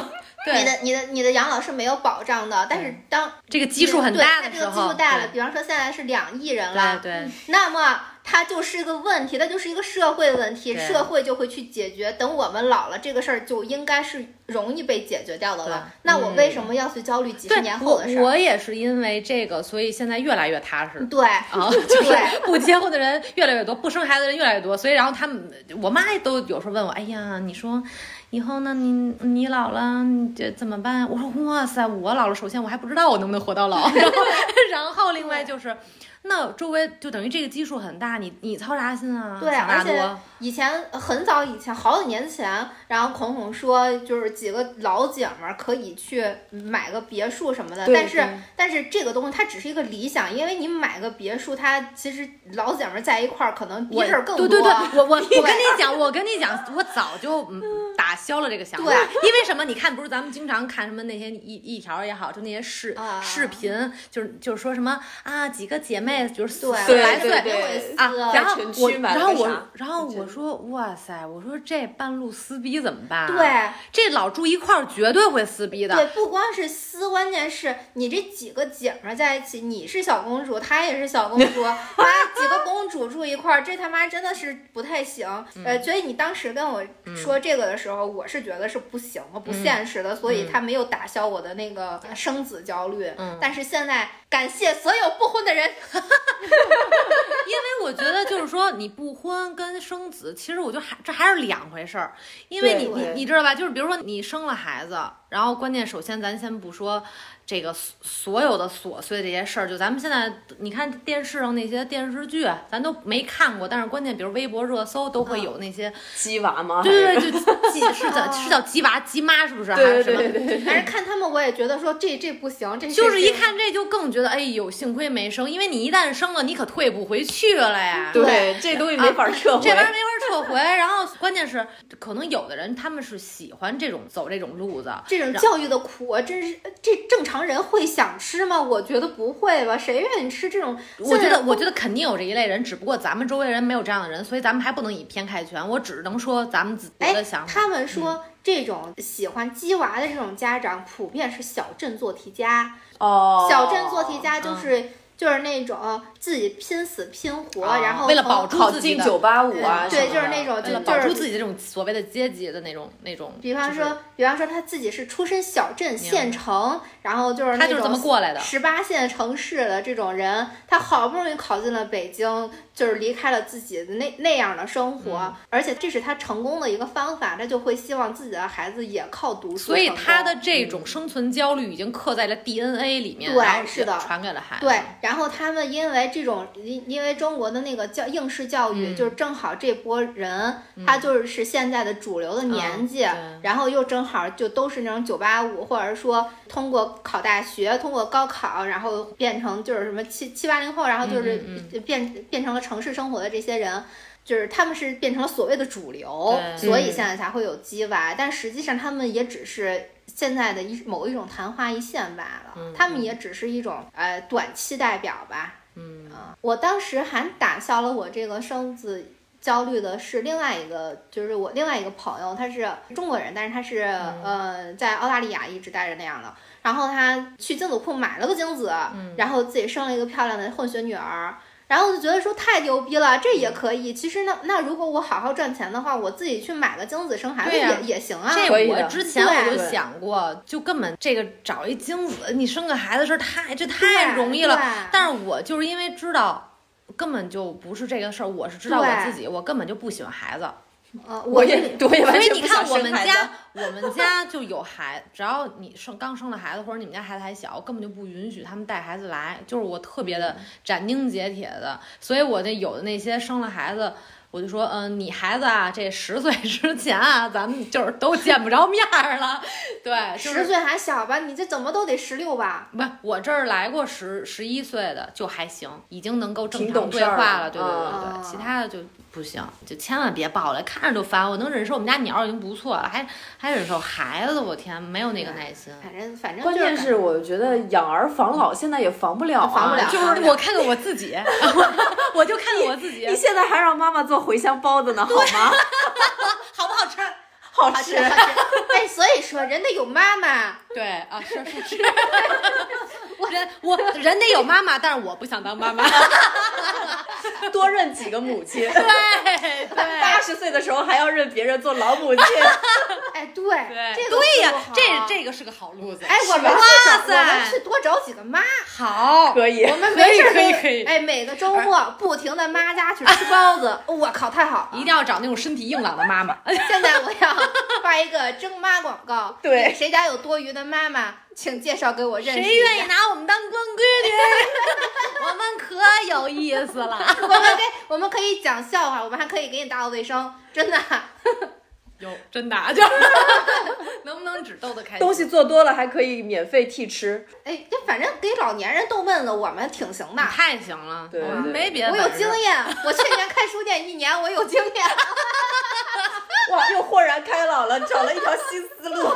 对，你的你的你的养老是没有保障的，但是当这个基数很大对它这个基的时候，数大了，比方说现在是两亿人了，对对，那么它就是一个问题，它就是一个社会问题，社会就会去解决。等我们老了，这个事儿就应该是容易被解决掉的了。那我为什么要去焦虑几十年后的事儿？我我也是因为这个，所以现在越来越踏实。对，啊，*laughs* 就是对不结婚的人越来越多，不生孩子的人越来越多，所以然后他们，我妈都有时候问我，哎呀，你说以后呢，你你老了，你这怎么办？我说哇塞，我老了，首先我还不知道我能不能活到老，*laughs* 然后 *laughs* 然后另外就是。那周围就等于这个基数很大，你你操啥心啊？对，而且多以前很早以前，好几年前，然后孔孔说，就是几个老姐们儿可以去买个别墅什么的，但是但是这个东西它只是一个理想，因为你买个别墅，它其实老姐们儿在一块儿可能逼我事儿更多。对对 *laughs* 对，我我我跟你讲，我跟你讲，我早就嗯打消了这个想法。对因为什么？你看，不是咱们经常看什么那些一一条也好，就那些视、啊视频，就是就是说什么啊，几个姐妹妹，就是四对十来岁对对会啊，撕然后我，然后我然后我说，哇塞，我说这半路撕逼怎么办、啊？对，这老住一块儿绝对会撕逼的。对，不光是撕，关键是你这几个姐们儿在一起，你是小公主，她也是小公主，*laughs* 妈几个公主住一块儿，这他妈真的是不太行。呃，所以你当时跟我说这个的时候，我是觉得是不行的、不现实的，所以他没有打消我的那个生子焦虑。嗯但是现在感谢所有不婚的人，*laughs* *laughs* 因为我觉得就是说，你不婚跟生子，其实我觉得还这还是两回事儿。因为你你你知道吧？就是比如说你生了孩子，然后关键首先咱先不说这个所所有的琐碎这些事儿，就咱们现在你看电视上那些电视剧，咱都没看过，但是关键比如微博热搜都会有那些，鸡娃吗？对对对，*laughs* 就鸡是叫是叫鸡娃鸡妈是不是？还对？对对对对，但是看他们我也觉得说这这不行，这就是一看这就更觉得，哎呦，幸亏没生，因为你一旦生了，你可退不回去了呀。对，这东西没法撤回这。玩意儿没法撤回。然后关键是，可能有的人他们是喜欢这种走这种路子，这种教育的苦啊，真是这正常人会想吃吗？我觉得不会吧，谁愿意吃这种？我觉得，我觉得肯定有这一类人，只不过咱们周围人没有这样的人，所以咱们还不能以偏概全。我只能说咱们自己哎的想，法。他们说这种喜欢鸡娃的这种家长，普遍是小镇做题家。哦，小镇做题家就是、就是那种自己拼死拼活，啊然后为了保住自己的进九八五啊，对，就是那种为了就就是保住自己这种所谓的阶级的那种那种，比方说，比方说他自己是出身小镇县城，然后就是他就是这么过来的。十八线城市的这种人，他好不容易考进了北京，就是离开了自己的那那样的生活，嗯而且这是他成功的一个方法，他就会希望自己的孩子也靠读书所以他的这种生存焦虑已经刻在了 DNA 里面，对然后是的传给了孩子。对，然后他们因为这种，因因为中国的那个教应试教育，嗯就是正好这波人，他就是现在的主流的年纪，嗯然后又正好就都是那种九八五，或者说通过考大学，通过高考，然后变成就是什么七七八零后，然后就是嗯变变成了城市生活的这些人。就是他们是变成了所谓的主流，所以现在才会有鸡娃，但实际上他们也只是现在的一某一种昙花一现罢了，嗯他们也只是一种呃短期代表吧。嗯啊，我当时还打消了我这个生子焦虑的是另外一个，就是我另外一个朋友，他是中国人，但是他是、嗯呃在澳大利亚一直待着那样的。然后他去精子库买了个精子，嗯然后自己生了一个漂亮的混血女儿。然后我就觉得说太牛逼了，这也可以。其实那那如果我好好赚钱的话，我自己去买个精子生孩子也、也行啊。这我之前我就想过，就根本这个找一精子，你生个孩子事儿太这太容易了。但是我就是因为知道根本就不是这个事儿，我是知道我自己，我根本就不喜欢孩子。呃，我也是我也完所以全不想你看我们家，我们家就有孩，只要你生刚生了孩子，或者你们家孩子还小，根本就不允许他们带孩子来，就是我特别的斩钉截铁的。所以我那有的那些生了孩子。我就说，嗯、你孩子啊，这十岁之前啊，咱们就是都见不着面儿了，对，就是十岁还小吧？你这怎么都得十六吧？不，我这儿来过十十一岁的就还行，已经能够正常对话了。对对对对啊对，其他的就不行，就千万别抱了，看着就烦。我能忍受我们家鸟已经不错了，还还忍受孩子，我天，没有那个耐心。反正反正关就是键是我觉得养儿防老现在也防不了啊，防不了就是我看看我自己，*laughs* 我就看看我自己你现在还让妈妈做茴香包子呢，好吗？好不好吃。*laughs* 好吃好吃。好吃。哎，所以说人得有妈妈。对啊，是是是，*laughs* 人我 *laughs* 人得有妈妈，但是我不想当妈妈。*laughs* 多认几个母亲。对对 *laughs* 八十岁的时候还要认别人做老母亲，哎，对，对这个对呀这这个是个好路子。哎，我们哇去找，我塞们去多找几个妈，好，可以。我们可以没事可以可以哎，每个周末不停的妈家去吃包子，我靠，太好了！一定要找那种身体硬朗的妈妈。现在我要发一个征妈广告，对谁家有多余的妈妈，请介绍给我认识。谁愿意拿我们当光棍女？*laughs* 我们可有意思了。*laughs* 我们可以，我们可以讲笑话，我们还可以给你打扫卫生，真的。*laughs* 有真的啊，就是能不能只逗得开心？东西做多了还可以免费替吃，哎，这反正给老年人逗闷子，我们挺行的。太行了，对我们没别的我有经验，我去年开书店一年，我有经验。哇，又豁然开朗了，找了一条新思路。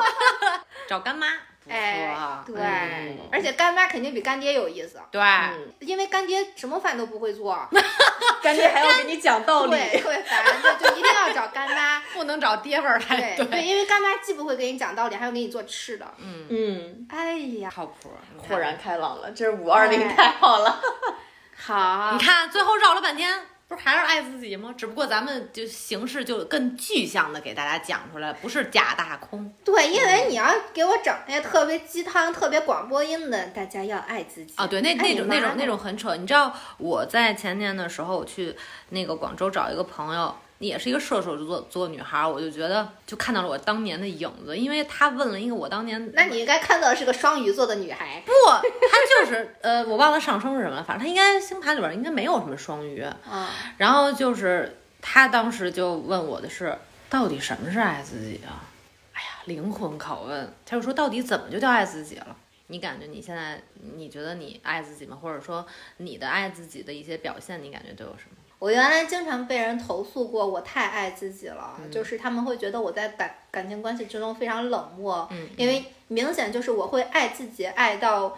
找干妈。不错哎啊，对嗯，而而且干妈肯定比干爹有意思，对，嗯，因为干爹什么饭都不会做，*laughs* 干爹还要给你讲道理。对，特别烦，就就一定要找干妈。*laughs* 不能找爹味儿来。对对，因为干妈既不会给你讲道理，还要给你做吃的。嗯嗯，哎呀，靠谱。豁然开朗了，这是五二零哎太好了。*laughs* 好，你看，最后绕了半天，不是还是爱自己吗？只不过咱们就形式就更具象的给大家讲出来，不是假大空。对，因为你要给我整那些特别鸡汤、特别广播音的，大家要爱自己啊，对，那那种那种那种很扯。你知道我在前年的时候，我去那个广州找一个朋友，也是一个射手座座女孩儿，我就觉得就看到了我当年的影子，因为她问了一个我当年那你应该看到的是个双鱼座的女孩。不，她就是呃，我忘了上升是什么了，反正她应该星盘里边儿应该没有什么双鱼。啊，然后就是她当时就问我的是，到底什么是爱自己啊？哎呀，灵魂拷问。她就说，到底怎么就叫爱自己了？你感觉你现在，你觉得你爱自己吗？或者说你的爱自己的一些表现，你感觉都有什么？我原来经常被人投诉过，我太爱自己了，嗯就是他们会觉得我在感感情关系之中非常冷漠，嗯因为明显就是我会爱自己爱到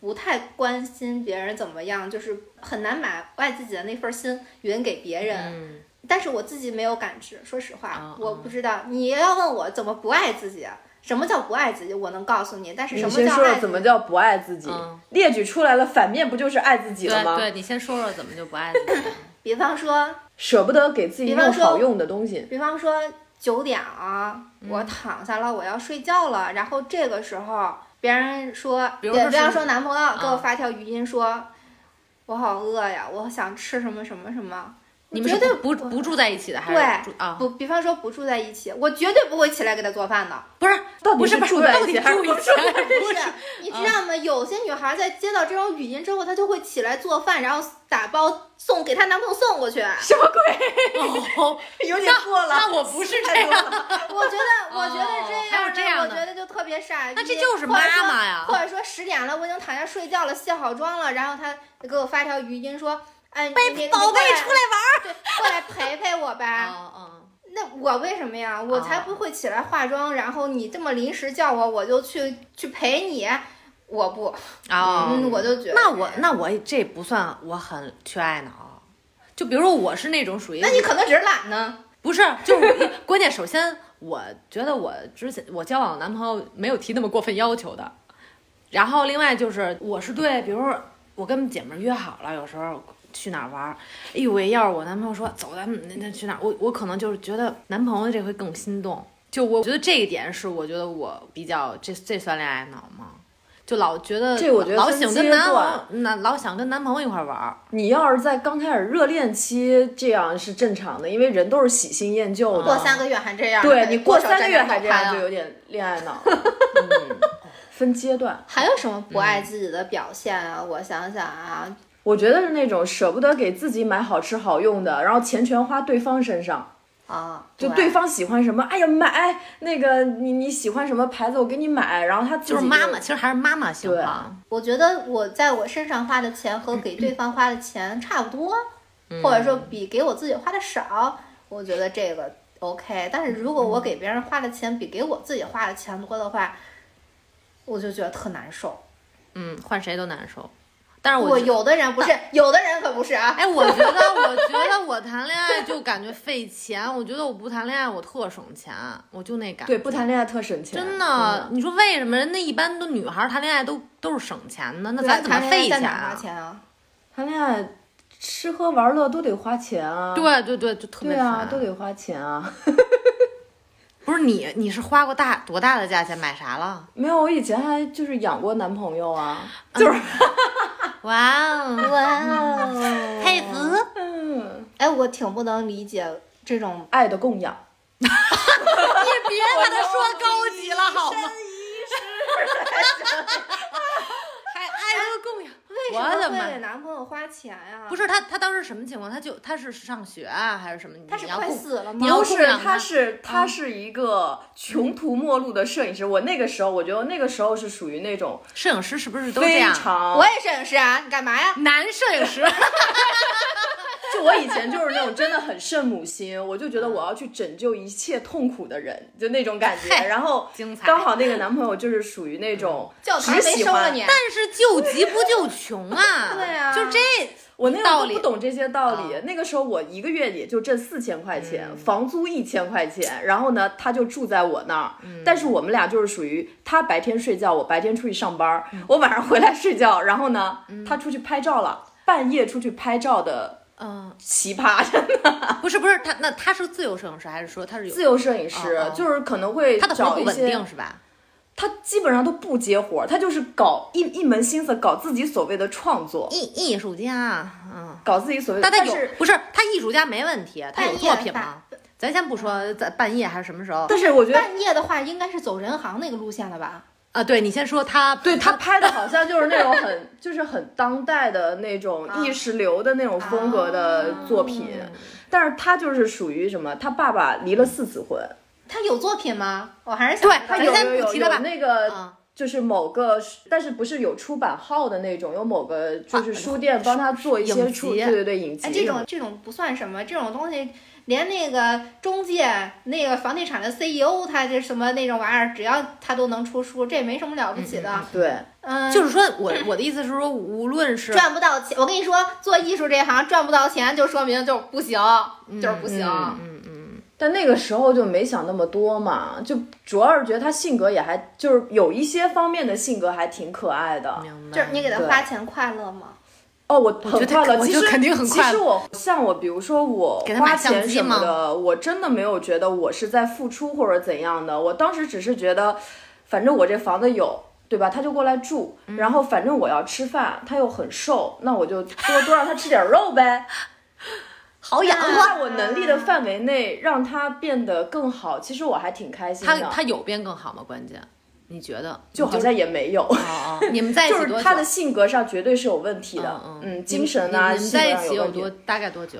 不太关心别人怎么样，就是很难把爱自己的那份心匀给别人。嗯，但是我自己没有感知，说实话，哦我不知道。你要问我怎么不爱自己，什么叫不爱自己，我能告诉你。但是什么先说说叫爱？怎么叫不爱自己？嗯列举出来了，反面不就是爱自己了吗？对对，你先说说怎么就不爱自己了？*laughs* 比方说，舍不得给自己用好用的东西。比方说九点了，嗯我躺下了，我要睡觉了，然后这个时候别人说，比如说比方说男朋友给我啊发条语音说，我好饿呀，我想吃什么什么什么。你们是绝对不不不住在一起的，还对是住啊？不，比方说不住在一起，我绝对不会起来给他做饭的。不是，到底不是不是住在到底一起还是不住在一起？不是，你知道吗？有些女孩在接到这种语音之后，她就会起来做饭，然后打包送给她男朋友送过去。什么鬼？哦，*laughs* 有点过了。那我不是这样，我觉得，我觉得这哦还有样这样的我觉得就特别傻逼。那这就是或者说妈妈呀或者说十点了，我已经躺下睡觉了，卸好妆了，然后他给我发条语音说：“哎，你你宝贝出来玩儿，对，过来陪陪我吧。嗯嗯。那我为什么呀？我才不会起来化妆，然后你这么临时叫我，我就去去陪你。我不，哦，嗯，我就觉得那我那我这不算我很缺爱脑，就比如说我是那种属于，那你可能只是懒呢。不是，就是 *laughs* 关键，首先我觉得我之前我交往的男朋友没有提那么过分要求的，然后另外就是我是对，比如说我跟姐妹约好了，有时候去哪儿玩儿，哎呦喂，要是我男朋友说走，咱们那那去哪儿，我我可能就是觉得男朋友这回更心动，就我觉得这一点是我觉得我比较这这算恋爱脑吗？就老觉得这我觉得老分阶想跟男朋段友，那老想跟男朋友一块儿玩儿，你要是在刚开始热恋期，这样是正常的，因为人都是喜新厌旧的。过三个月还这样，对你过三个月还这样，就有点恋爱脑。*laughs* 嗯，分阶段。还有什么不爱自己的表现啊？我想想啊，我觉得是那种舍不得给自己买好吃好用的，然后钱全花对方身上。啊，就对方喜欢什么，哎呀买那个你你喜欢什么牌子，我给你买，然后他自己就是妈妈，其实还是妈妈型对哈。我觉得我在我身上花的钱和给对方花的钱差不多，或者说比给我自己花的少，我觉得这个 OK。但是如果我给别人花的钱比给我自己花的钱多的话，我就觉得特难受。嗯，换谁都难受。但是我我有的人不是，有的人可不是啊。哎，我觉得，我觉得 *laughs* 我谈恋爱就感觉费钱。我觉得我不谈恋爱，我特省钱，我就那感觉。对不谈恋爱特省钱，真真的，你说为什么人家一般都女孩谈恋爱都都是省钱的，那咱怎么谈恋爱在费钱啊？花钱啊？谈恋爱吃喝玩乐都得花钱啊，对对对，就特别对啊。都得花钱啊。*laughs* 不是你，你是花过大多大的价钱买啥了？没有，我以前还就是养过男朋友啊，就是 *laughs* 哇哦，*laughs* 哇哦，佩服！嗯，哎，我挺不能理解这种爱的供养。*laughs* 你别把它说高级了好吗？我么会给男朋友花钱呀、不是他，他当时什么情况？他就他是上学啊，还是什么？他是快死了吗？不是，他他是他是一个穷途末路的摄影师。我那个时候，我觉得那个时候是属于那种摄影师是不是都这样？常我也摄影师啊，你干嘛呀？男摄影师，*laughs* 我以前就是那种真的很圣母心，我就觉得我要去拯救一切痛苦的人，就那种感觉。然后刚好那个男朋友就是属于那种只喜欢收了你，但是救急不救穷啊！*laughs* 对啊就这我那道理个不懂这些道理。啊那个时候我一个月也就挣四千块钱，嗯房租一千块钱，然后呢，他就住在我那儿。嗯但是我们俩就是属于他白天睡觉，我白天出去上班，嗯我晚上回来睡觉，然后呢，他出去拍照了，半夜出去拍照的嗯，奇葩，真的 *laughs* 不是不是他那他是自由摄影师还是说他是有自由摄影师，哦哦就是可能会他的活不稳定是吧？他基本上都不接活儿，他就是搞一一门心思搞自己所谓的创作，艺艺术家，嗯，搞自己所谓的。但他有但是不是他艺术家没问题，他有作品吗？咱先不说在半夜还是什么时候但是我觉得半夜的话，应该是走人行那个路线了吧？啊？对你先说他，对他拍的好像就是那种很 *laughs* 就是很当代的那种意识流的那种风格的作品，但是他就是属于什么？他爸爸离了四次婚，他有作品吗？我还是想对他有有有有不提他吧那个。啊就是某个，但是不是有出版号的那种，有某个就是书店帮他做一些出，集对对对，影集哎，这种这种不算什么，这种东西连那个中介、那个房地产的 CEO，他这什么那种玩意儿，只要他都能出书，这也没什么了不起的。对，嗯，就是说我我的意思是说，无论是赚不到钱。我跟你说，做艺术这行赚不到钱，就说明就不行，就是不行。嗯嗯嗯，但那个时候就没想那么多嘛，就主要是觉得他性格也还就是有一些方面的性格还挺可爱的。明白。就是你给他花钱快乐吗？哦，我很快乐，其实我觉得肯定很快其实我像我，比如说我花钱什么的，我真的没有觉得我是在付出或者怎样的。我当时只是觉得，反正我这房子有。对吧？他就过来住，嗯然后反正我要吃饭，他又很瘦，那我就多多让他吃点肉呗。*laughs* 好养活。在我能力的范围内，让他变得更好，其实我还挺开心的。他他有变更好吗？关键你觉得？就好像也没有，哦哦，你们在一起 *laughs* 多久？就是他的性格上绝对是有问题的，嗯嗯，精神啊，你们在一起有问题多大概多久？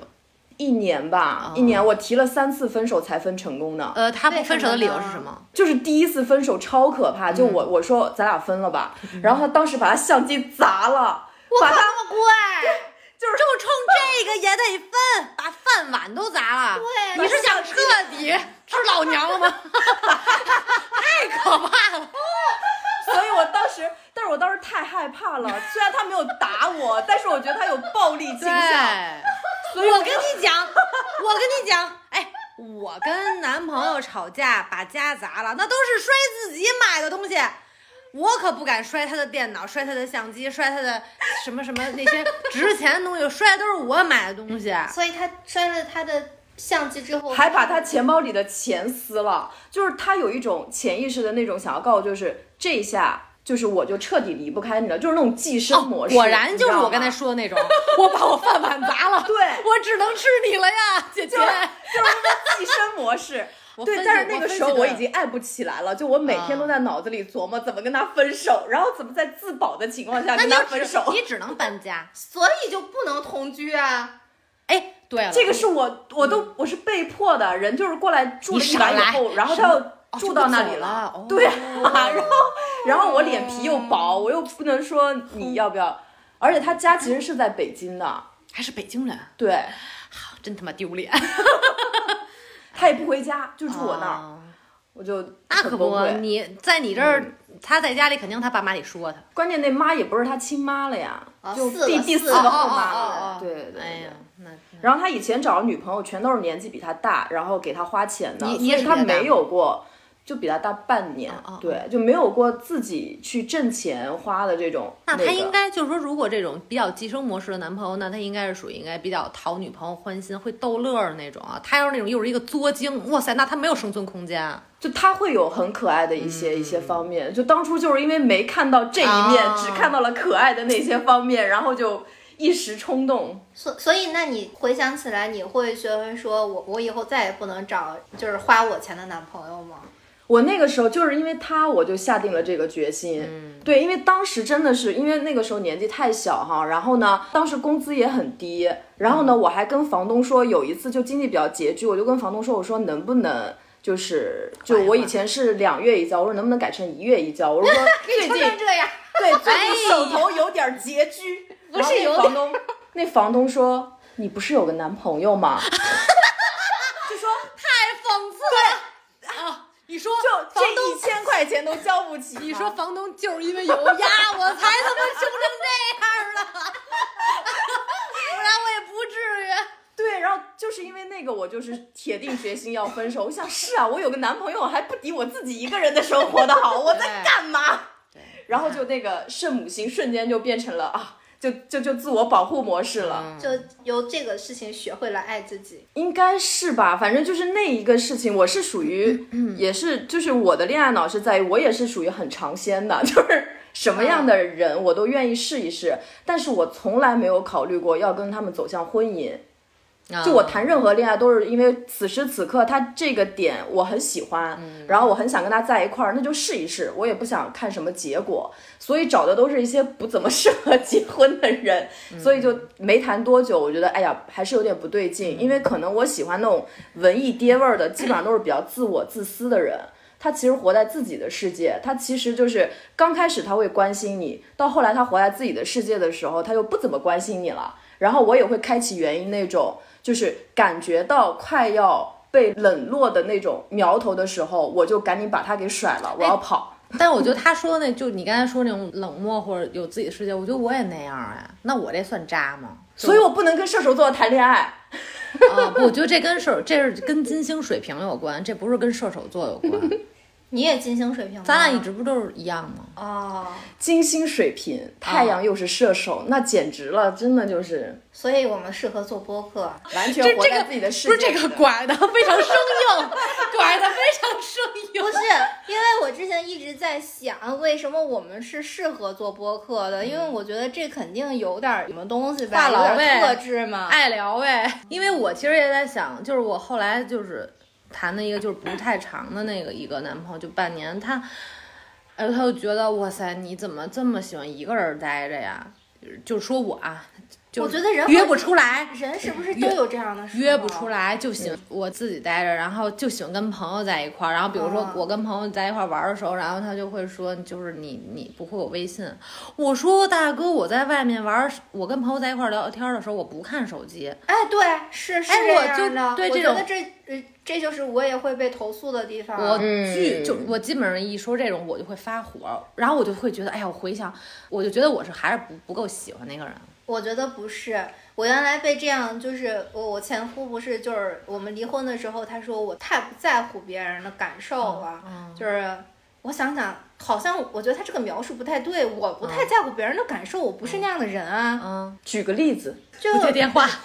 一年吧，哦一年我提了三次分手才分成功的，呃，他不分手的理由是什么？就是第一次分手超可怕，就嗯我我说咱俩分了吧，然后他当时把他相机砸了，把他那么乖，就是就冲这个也得分，把饭碗都砸了。对你是想彻底吃老娘了吗？*laughs* 太可怕了！*laughs* 所以我当时，但是我当时太害怕了，虽然他没有打我，但是我觉得他有暴力倾向，所以我跟你讲，我跟你讲，哎，我跟男朋友吵架把家砸了，那都是摔自己买的东西。我可不敢摔他的电脑，摔他的相机，摔他的什么什么那些值钱的东西，摔的都是我买的东西。所以他摔了他的相机之后，还把他钱包里的钱撕了，就是他有一种潜意识的那种想要告诉，就是这一下。就是我就彻底离不开你了，就是那种寄生模式。哦果然就是我刚才说的那种，我把我饭碗砸了，对我只能吃你了呀，姐姐。就是那寄生模式。对，但是那个时候我已经爱不起来了，就我每天都在脑子里琢磨怎么跟他分手，然后怎么在自保的情况下跟他分手。你只能搬家。所以就不能同居啊。哎，对了，这个是我，我都我是被迫的，人就是过来住了一晚以后，然后他又住到那里了哦对啊，*laughs* 然后然后我脸皮又薄，我又不能说你要不要，而且他家其实是在北京的，还是北京人，对好，真他妈丢脸。*laughs* 他也不回家，就住我那儿，哦我就那可不，很崩溃你在你这儿，他在家里肯定他爸妈得说他。关键那妈也不是他亲妈了呀，就第第四个后妈了哦，对对对。哎呀，那然后他以前找的女朋友全都是年纪比他大，然后给他花钱的，所以他没有过，就比他大半年，哦哦对，就没有过自己去挣钱花的这种。那他应该就是说，如果这种比较寄生模式的男朋友，那他应该是属于应该比较讨女朋友欢心、会逗乐儿的那种啊。他要是那种又是一个作精，哇塞，那他没有生存空间啊。就他会有很可爱的一些、一些方面，就当初就是因为没看到这一面，啊只看到了可爱的那些方面，然后就一时冲动。所所以，那你回想起来，你会觉得说我我以后再也不能找就是花我钱的男朋友吗？我那个时候就是因为他，我就下定了这个决心。对，因为当时真的是因为那个时候年纪太小哈，然后呢，当时工资也很低，然后呢，我还跟房东说，有一次就经济比较拮据，我就跟房东说，我说能不能。就是，就我以前是两月一交，我说能不能改成一月一交？我说 *laughs* 最近成这样，对最近手头有点拮据，*laughs* 不是有然后那房东，那房东说你不是有个男朋友吗？*laughs* 就说太讽刺了啊！你说就这一千块钱都交不起，你说房东就是因为有压 *laughs* 我才他妈穷成这样的，*laughs* 不然我也不至于。对，然后就是因为那个，我就是铁定决心要分手。我想是啊，我有个男朋友还不抵我自己一个人的生活的好，我在干嘛？然后就那个圣母心瞬间就变成了啊，就就就自我保护模式了。就由这个事情学会了爱自己。应该是吧，反正就是那一个事情，我是属于，也是就是我的恋爱脑是在于我也是属于很尝鲜的，*laughs* 就是什么样的人我都愿意试一试，但是我从来没有考虑过要跟他们走向婚姻。就我谈任何恋爱都是因为此时此刻他这个点我很喜欢，然后我很想跟他在一块儿，那就试一试，我也不想看什么结果，所以找的都是一些不怎么适合结婚的人，所以就没谈多久，我觉得哎呀还是有点不对劲，因为可能我喜欢那种文艺爹味儿的，基本上都是比较自我自私的人。他其实活在自己的世界，他其实就是刚开始他会关心你，到后来他活在自己的世界的时候，他就不怎么关心你了。然后我也会开启原因那种，就是感觉到快要被冷落的那种苗头的时候，我就赶紧把他给甩了，我要跑。但我觉得他说的那，就你刚才说那种冷漠或者有自己的世界，我觉得我也那样哎，那我这算渣吗？*laughs* 所以我不能跟射手座谈恋爱。啊，*laughs* 不，我觉得这跟射，这是跟金星水平有关，这不是跟射手座有关。你也金星水平吗？咱俩一直不都是一样吗？哦，金星水平，太阳又是射手，那简直了，真的就是所以我们适合做播客。完全活在自己的世界里。不是这个拐的非常生硬，*laughs* 拐的非常生硬。不是，因为我之前一直在想，为什么我们是适合做播客的？因为我觉得这肯定有点什么东西吧，话痨呗有点特质嘛。爱聊呗。因为我其实也在想，就是我后来就是谈的一个就是不太长的那个一个男朋友，就半年，他，哎，他就觉得哇塞，你怎么这么喜欢一个人待着呀？就是说我啊，就我觉得人约不出来。人是不是都有这样的时候？约不出来就喜欢我自己待着，然后就喜欢跟朋友在一块儿。然后比如说哦我跟朋友在一块儿玩的时候，然后他就会说，就是你你不会有微信。我说大哥，我在外面玩，我跟朋友在一块儿聊天的时候，我不看手机。哎，对，是是哎这我就样的。对这种我觉得这呃这就是我也会被投诉的地方。我嗯巨就我基本上一说这种，我就会发火，然后我就会觉得，哎呀，我回想，我就觉得我是还是不不够喜欢那个人。我觉得不是，我原来被这样，就是我我前夫不是就是我们离婚的时候，他说我太不在乎别人的感受了，嗯就是我想想，好像我觉得他这个描述不太对，我不太在乎别人的感受，我不是那样的人啊，嗯，举个例子，就不接电话。*laughs*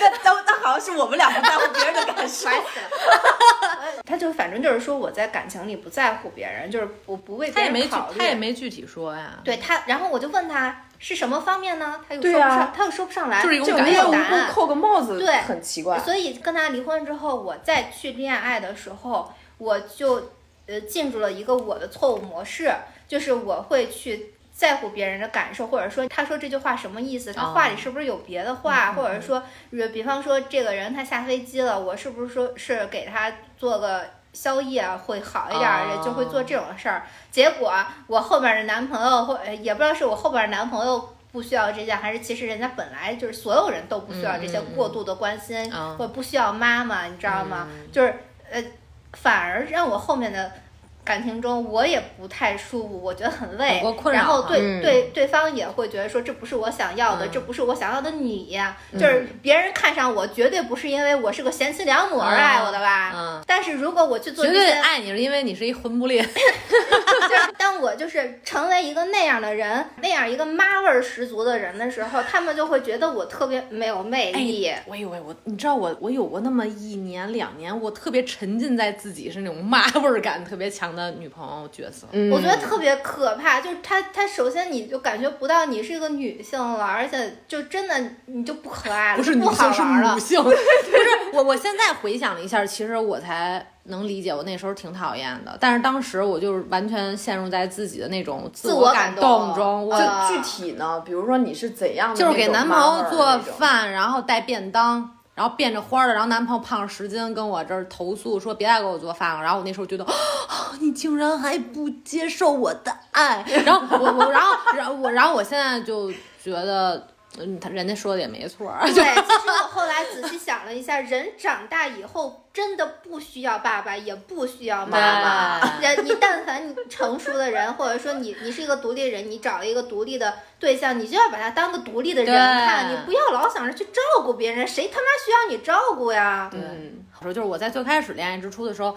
那那那好像是我们俩不在乎别人的感受。*laughs* 他就反正就是说我在感情里不在乎别人，就是我不为别他也没具人考虑。他也没具体说呀。对他，然后我就问他是什么方面呢？他又说不上，他又说不上来，就是没无缘无有答案故。扣个帽子，对很奇怪。所以跟他离婚之后，我再去恋爱的时候，我就呃进入了一个我的错误模式，就是我会去在乎别人的感受，或者说他说这句话什么意思，他哦话里是不是有别的话，或者说，呃比方说这个人他下飞机了，我是不是说是给他做个。宵夜会好一点儿，哦就会做这种事儿。结果我后边的男朋友或呃也不知道是我后边的男朋友不需要这些，还是其实人家本来就是所有人都不需要这些过度的关心，嗯或不需要妈妈，你知道吗？嗯就是呃，反而让我后面的感情中我也不太舒服，我觉得很累，困然后对、嗯对对方也会觉得说这不是我想要的，嗯这不是我想要的你呀、就是别人看上我绝对不是因为我是个贤妻良母而爱我的吧。嗯，但是如果我去做绝对爱你是因为你是一魂不吝。*laughs* 就是当我就是成为一个那样的人，那样一个妈味儿十足的人的时候，他们就会觉得我特别没有魅力。我以为我，你知道我，我有过那么一年两年，我特别沉浸在自己是那种妈味儿感特别强的女朋友角色。嗯我觉得特别可怕，就是他他首先你就感觉不到你是一个女性了，而且就真的你就不可爱了，不是女不好性，是玩了母。性。不是我，我现在回想了一下，其实我才能理解，我那时候挺讨厌的。但是当时我就是完全陷入在自己的那种自自我感感动中，我具体呢，比如说你是怎样的就是给男朋友做饭，然后带便当，然后变着花儿的，然后男朋友胖十斤，跟我这儿投诉说别再给我做饭了。然后我那时候觉得，哦，你竟然还不接受我的爱，然后我我然后然后我然后我现在就觉得。嗯，他人家说的也没错儿，*laughs* 对，其实我后来仔细想了一下，人长大以后真的不需要爸爸，也不需要妈妈。人，你但凡你成熟的人，或者说你你是一个独立人，你找了一个独立的对象，你就要把他当个独立的人看，你不要老想着去照顾别人，谁他妈需要你照顾呀？对嗯，说就是我在最开始恋爱之初的时候，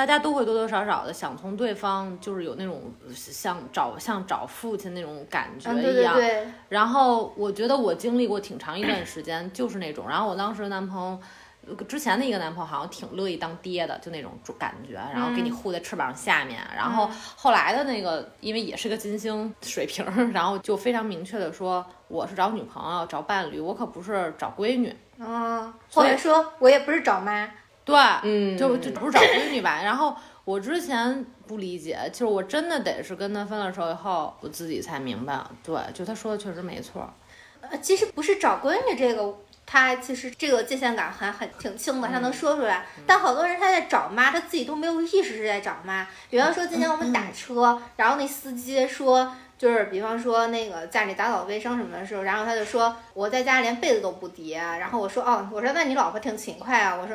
大家都会多多少少的想从对方就是有那种像找像找父亲那种感觉一样。对对，然后我觉得我经历过挺长一段时间就是那种，然后我当时男朋友。呃之前的一个男朋友好像挺乐意当爹的，就那种感觉，然后给你护在翅膀下面。然后后来的那个，因为也是个金星水瓶儿，然后就非常明确的说，我是找女朋友、找伴侣，我可不是找闺女。嗯，所以或者说我也不是找妈，对，嗯就就不是找闺女吧。然后我之前不理解，就是我真的得是跟他分了手以后，我自己才明白，对，就他说的确实没错。呃，其实不是找闺女这个，他其实这个界限感还很挺清的，他能说出来。但好多人他在找妈，他自己都没有意识是在找妈。比方说今天我们打车，然后那司机说。就是比方说那个家里打扫卫生什么的时候，然后他就说我在家连被子都不叠，然后我说哦，我说那你老婆挺勤快啊，我说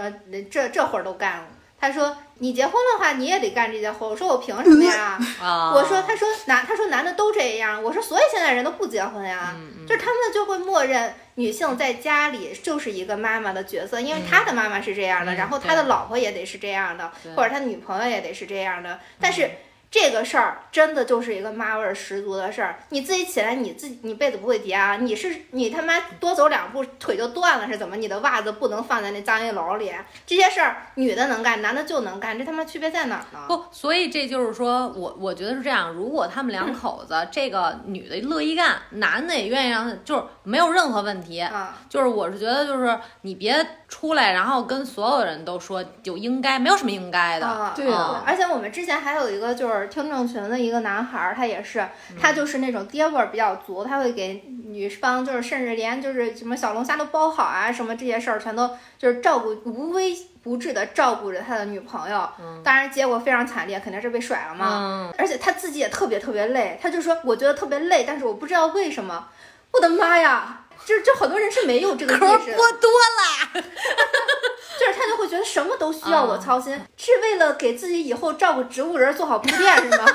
这这活儿都干了。他说你结婚的话你也得干这些活儿，我说我凭什么呀？*laughs* 啊我说，他说男，他说男的都这样。我说，所以现在人都不结婚呀，就是他们就会默认女性在家里就是一个妈妈的角色，因为他的妈妈是这样的，嗯然后他的老婆也得是这样的，或者他女朋友也得是这样的。但是这个事儿真的就是一个妈味儿十足的事儿。你自己起来，你自己你被子不会叠啊？你是你他妈多走两步腿就断了是怎么？你的袜子不能放在那脏衣篓里？这些事儿女的能干，男的就能干，这他妈区别在哪儿呢？不，所以这就是说我我觉得是这样，如果他们两口子这个女的乐意干，男的也愿意让他，就是没有任何问题。啊，就是我是觉得，就是你别出来，然后跟所有人都说就应该，没有什么应该的。啊，对啊而且我们之前还有一个就是听众群的一个男孩儿，他也是，他就是那种爹味儿比较足，他会给女方就是甚至连就是什么小龙虾都包好啊，什么这些事儿全都就是照顾无微不至的照顾着他的女朋友。当然结果非常惨烈，肯定是被甩了嘛。嗯，而且他自己也特别特别累，他就说我觉得特别累，但是我不知道为什么。我的妈呀！就是就很多人是没有这个意可识的，多多了。*laughs* 就是他就会觉得什么都需要我操心，是为了给自己以后照顾植物人做好铺垫是吗？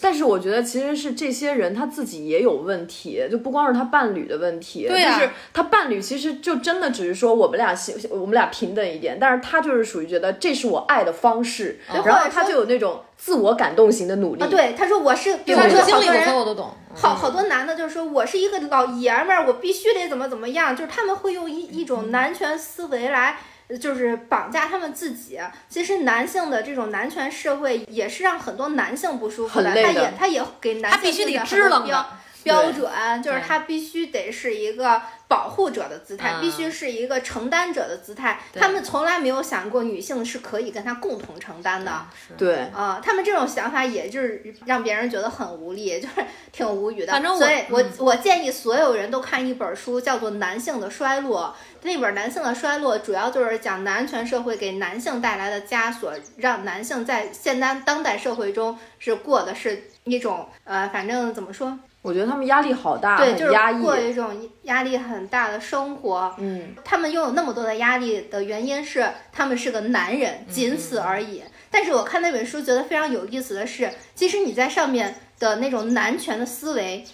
但是我觉得其实是这些人他自己也有问题，就不光是他伴侣的问题，对啊就是他伴侣其实就真的只是说我们俩幸我们俩平等一点，但是他就是属于觉得这是我爱的方式，对然后他就有那种自我感动型的努力。啊，对，他说我是，比我方说好多人我都懂。好好多男的就是说我是一个老爷们儿，我必须得怎么怎么样，就是他们会用一一种男权思维来。呃就是绑架他们自己。其实男性的这种男权社会也是让很多男性不舒服的，的他也他也给男他必须得性定下很支棱多标标准，就是他必须得是一个保护者的姿态，嗯必须是一个承担者的姿态。对他们从来没有想过女性是可以跟他共同承担的。对，啊、他们这种想法也就是让别人觉得很无力，就是挺无语的。反正我所以我嗯我建议所有人都看一本书，叫做《男性的衰落》。那本《男性的衰落》主要就是讲男权社会给男性带来的枷锁，让男性在现当当代社会中是过的是一种呃，反正怎么说，我觉得他们压力好大，对，就是压抑。过一种压力很大的生活。嗯，他们拥有那么多的压力的原因是他们是个男人，仅此而已。但是我看那本书觉得非常有意思的是，其实你在上面的那种男权的思维，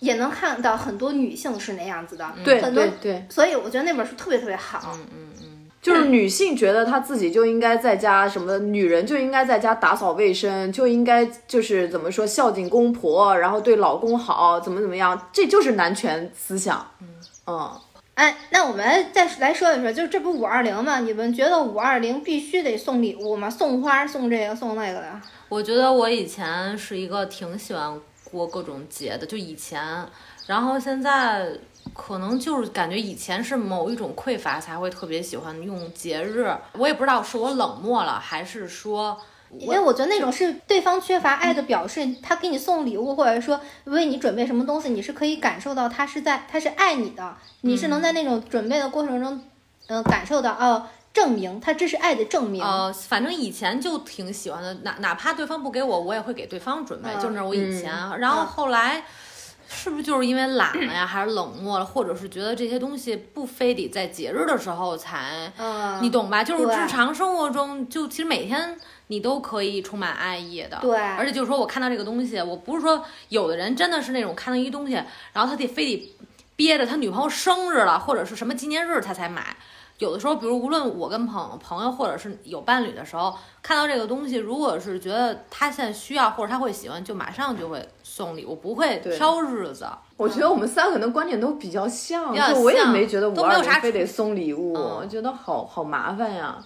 也能看到很多女性是那样子的。对很多对对，所以我觉得那本书特别特别好。嗯嗯嗯，就是女性觉得她自己就应该在家什么，女人就应该在家打扫卫生，就应该就是怎么说孝敬公婆，然后对老公好，怎么怎么样，这就是男权思想。嗯哎，那我们再来说一说，就是这不五二零吗？你们觉得五二零必须得送礼物吗？送花、送这个、送那个的？我觉得我以前是一个挺喜欢过各种节的，就以前，然后现在可能就是感觉以前是某一种匮乏才会特别喜欢用节日，我也不知道是我冷漠了，还是说因为我觉得那种是对方缺乏爱的表示，他给你送礼物，或者说为你准备什么东西，你是可以感受到他是在他是爱你的，你是能在那种准备的过程中，嗯、感受到哦，证明他这是爱的证明。呃，反正以前就挺喜欢的，哪哪怕对方不给我，我也会给对方准备，嗯就那我以前。然后后来是不是就是因为懒了呀，还是冷漠了，或者是觉得这些东西不非得在节日的时候才，嗯，你懂吧？就是日常生活中，就其实每天你都可以充满爱意的。对而且就是说我看到这个东西，我不是说有的人真的是那种看到一东西，然后他得非得憋着他女朋友生日了或者是什么纪念日他才买。有的时候，比如无论我跟朋朋友或者是有伴侣的时候，看到这个东西，如果是觉得他现在需要或者他会喜欢，就马上就会送礼物，不会挑日子。我觉得我们三个可能观点都比较像，就我也没觉得五都没有啥二零非得送礼物，嗯我觉得好好麻烦呀。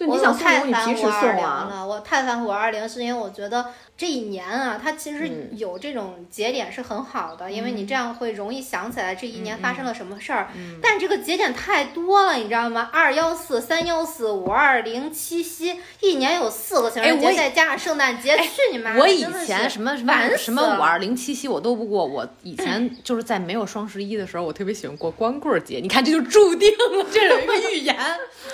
就我你想送礼物，太烦你提时五二零送啊。了，我太烦五二零，是因为我觉得这一年啊，它其实嗯有这种节点是很好的，因为你这样会容易想起来这一年发生了什么事儿。嗯但这个节点太多了，你知道吗？二幺四、三幺四、五二零、七夕，一年有四个情人节，哎再加上圣诞节，去你妈的！我以前什么什么什么了五二零七夕我都不过，我以前 *clears throat* 就是在没有双十一的时候，我特别喜欢过光棍节。你看，这就注定了，这有一个预言。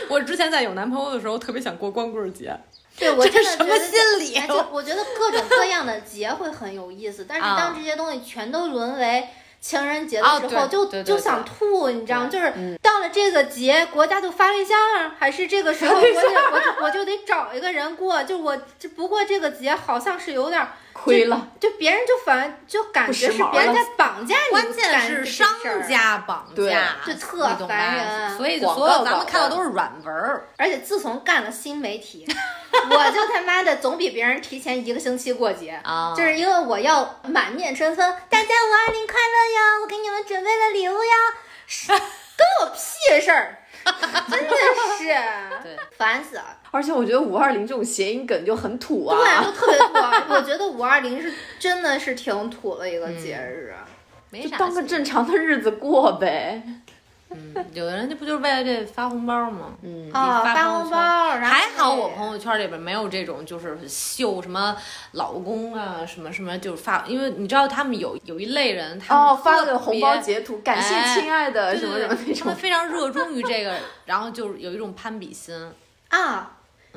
我之前在有男朋友的时候，特别想过光棍节。对我真的觉得心理哎就我觉得各种各样的节会很有意思，但是啊当这些东西全都沦为情人节的哦时候，对就就想吐，你知道吗？就是嗯到了这个节，国家就发对象，还是这个时候我就我就我就得找一个人过，就我就不过这个节好像是有点儿亏了，就别人就反就感觉是别人在绑架你，关键是商。家绑架，就特烦？人所以所有咱们看到的都是软文儿。而且自从干了新媒体，*laughs* 我就他妈的总比别人提前一个星期过节。啊就是因为我要满面春风，*laughs* 大家五二零快乐呀！我给你们准备了礼物呀，是跟我屁事儿，*laughs* 真的是，对，烦死了。而且我觉得五二零这种谐音梗就很土啊对，啊。就特别土。*laughs* 我觉得五二零是真的是挺土的一个节日。就没啥新当个正常的日子过呗。嗯，有的人这不就是为了这发红包吗？嗯啊，发红包，然后还好我朋友圈里边没有这种就是秀什么老公啊什么什么，就是发，因为你知道他们有有一类人，他们哦，发特个红包截图，感谢哎亲爱的对什么什么那种。他们非常热衷于这个，然后就是有一种攀比心。*laughs* 啊，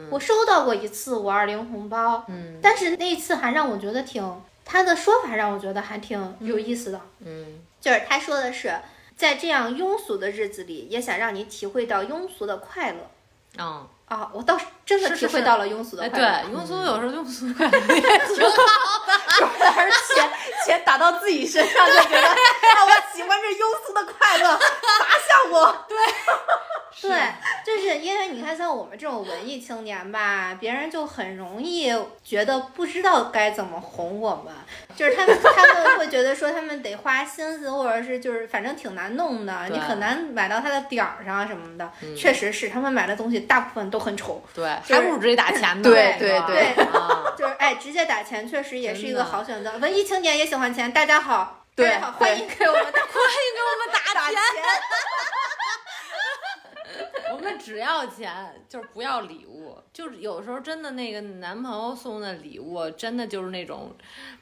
我收到过一次五二零红包，嗯但是那一次还让我觉得挺，他的说法让我觉得还挺有意思的。嗯就是他说的是，在这样庸俗的日子里，也想让你体会到庸俗的快乐。嗯，啊，我倒是真的是是是体会到了庸俗的哎，快乐。对，庸俗有时候庸俗快乐也挺好。而钱钱打到自己身上，就觉得啊，我喜欢这庸俗的快乐，砸向我。对，对就是因为你看，像我们这种文艺青年吧，别人就很容易觉得不知道该怎么哄我们，就是他们他们会觉得说他们得花心思，或者是就是反正挺难弄的，你很难买到他的点儿上什么的。嗯确实是，他们买的东西大部分都很丑。对，就是还不如直接打钱呢。对对对啊，*laughs* 就是哎，直接打钱确实也是一个好选择。文艺青年也喜欢钱，大家好，对大家好，欢迎给我们打 *laughs* 欢迎给我们打钱，钱，我们只要钱，就是不要礼物。就是有时候真的那个男朋友送的礼物，真的就是那种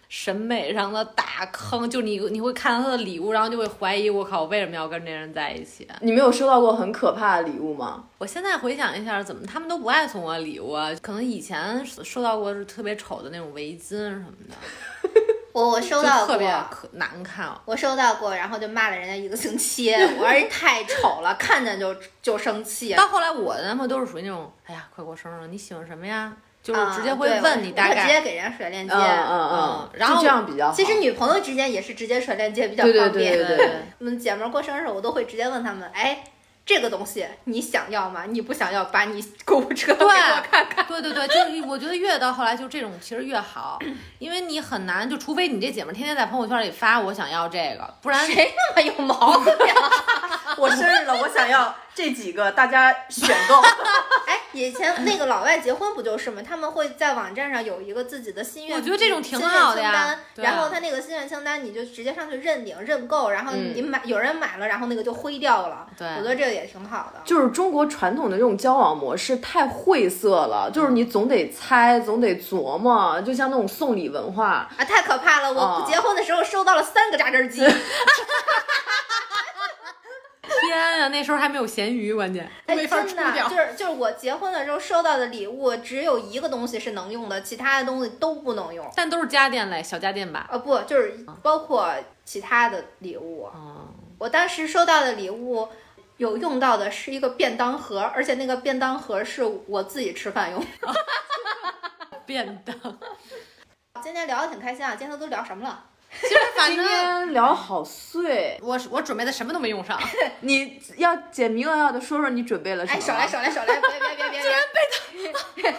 审美上的大坑。就你你会看到他的礼物，然后就会怀疑，我靠，我为什么要跟这人在一起？你没有收到过很可怕的礼物吗？我现在回想一下，怎么他们都不爱送我礼物啊？可能以前收到过是特别丑的那种围巾什么的，*laughs* 我我收到过，特别可难看。我收到过，然后就骂了人家一个星期，我说人太丑了，看见就就生气。到后来，我的男朋友都是属于那种，哎呀，快过生日了，你喜欢什么呀？就是直接会问你直。接给人家甩链接。嗯嗯嗯，然后这样比较好。其实女朋友之间也是直接甩链接比较对对方便。对对对我们姐们儿过生日，我都会直接问他们，哎，这个东西你想要吗？你不想要，把你购物车给我看看。对对对，就是我觉得越到后来就这种其实越好，*laughs* 因为你很难，就除非你这姐们儿天天在朋友圈里发我想要这个，不然谁那么有毛病啊？*laughs* 我生日了，我想要这几个，大家选购。*laughs* 哎，以前 *laughs* 那个老外结婚不就是吗？他们会在网站上有一个自己的心愿，我觉得这种挺心愿好的呀然后他那个心愿清单，你就直接上去认领、认购，然后嗯你买、有人买了，然后那个就灰掉了。对我觉得这个也挺好的。就是中国传统的这种交往模式太晦涩了，就是你总得猜，总得琢磨，就像那种送礼文化。啊，太可怕了！我结婚的时候收到了三个榨汁机，*laughs* 天啊，那时候还没有咸鱼，关键哎，没法真的出掉。就是就是我结婚的时候收到的礼物，只有一个东西是能用的，其他的东西都不能用。但都是家电类，小家电吧。呃，不，就是包括其他的礼物。嗯，我当时收到的礼物有用到的是一个便当盒，而且那个便当盒是我自己吃饭用的。*laughs* 便当。*laughs* 今天聊的挺开心啊，今天都聊什么了？其实反今正天聊好碎，我我准备的什么都没用上。*laughs* 你要简明扼要的说说你准备了什么？哎，少来少来少来，别别别别别！*laughs* 不是，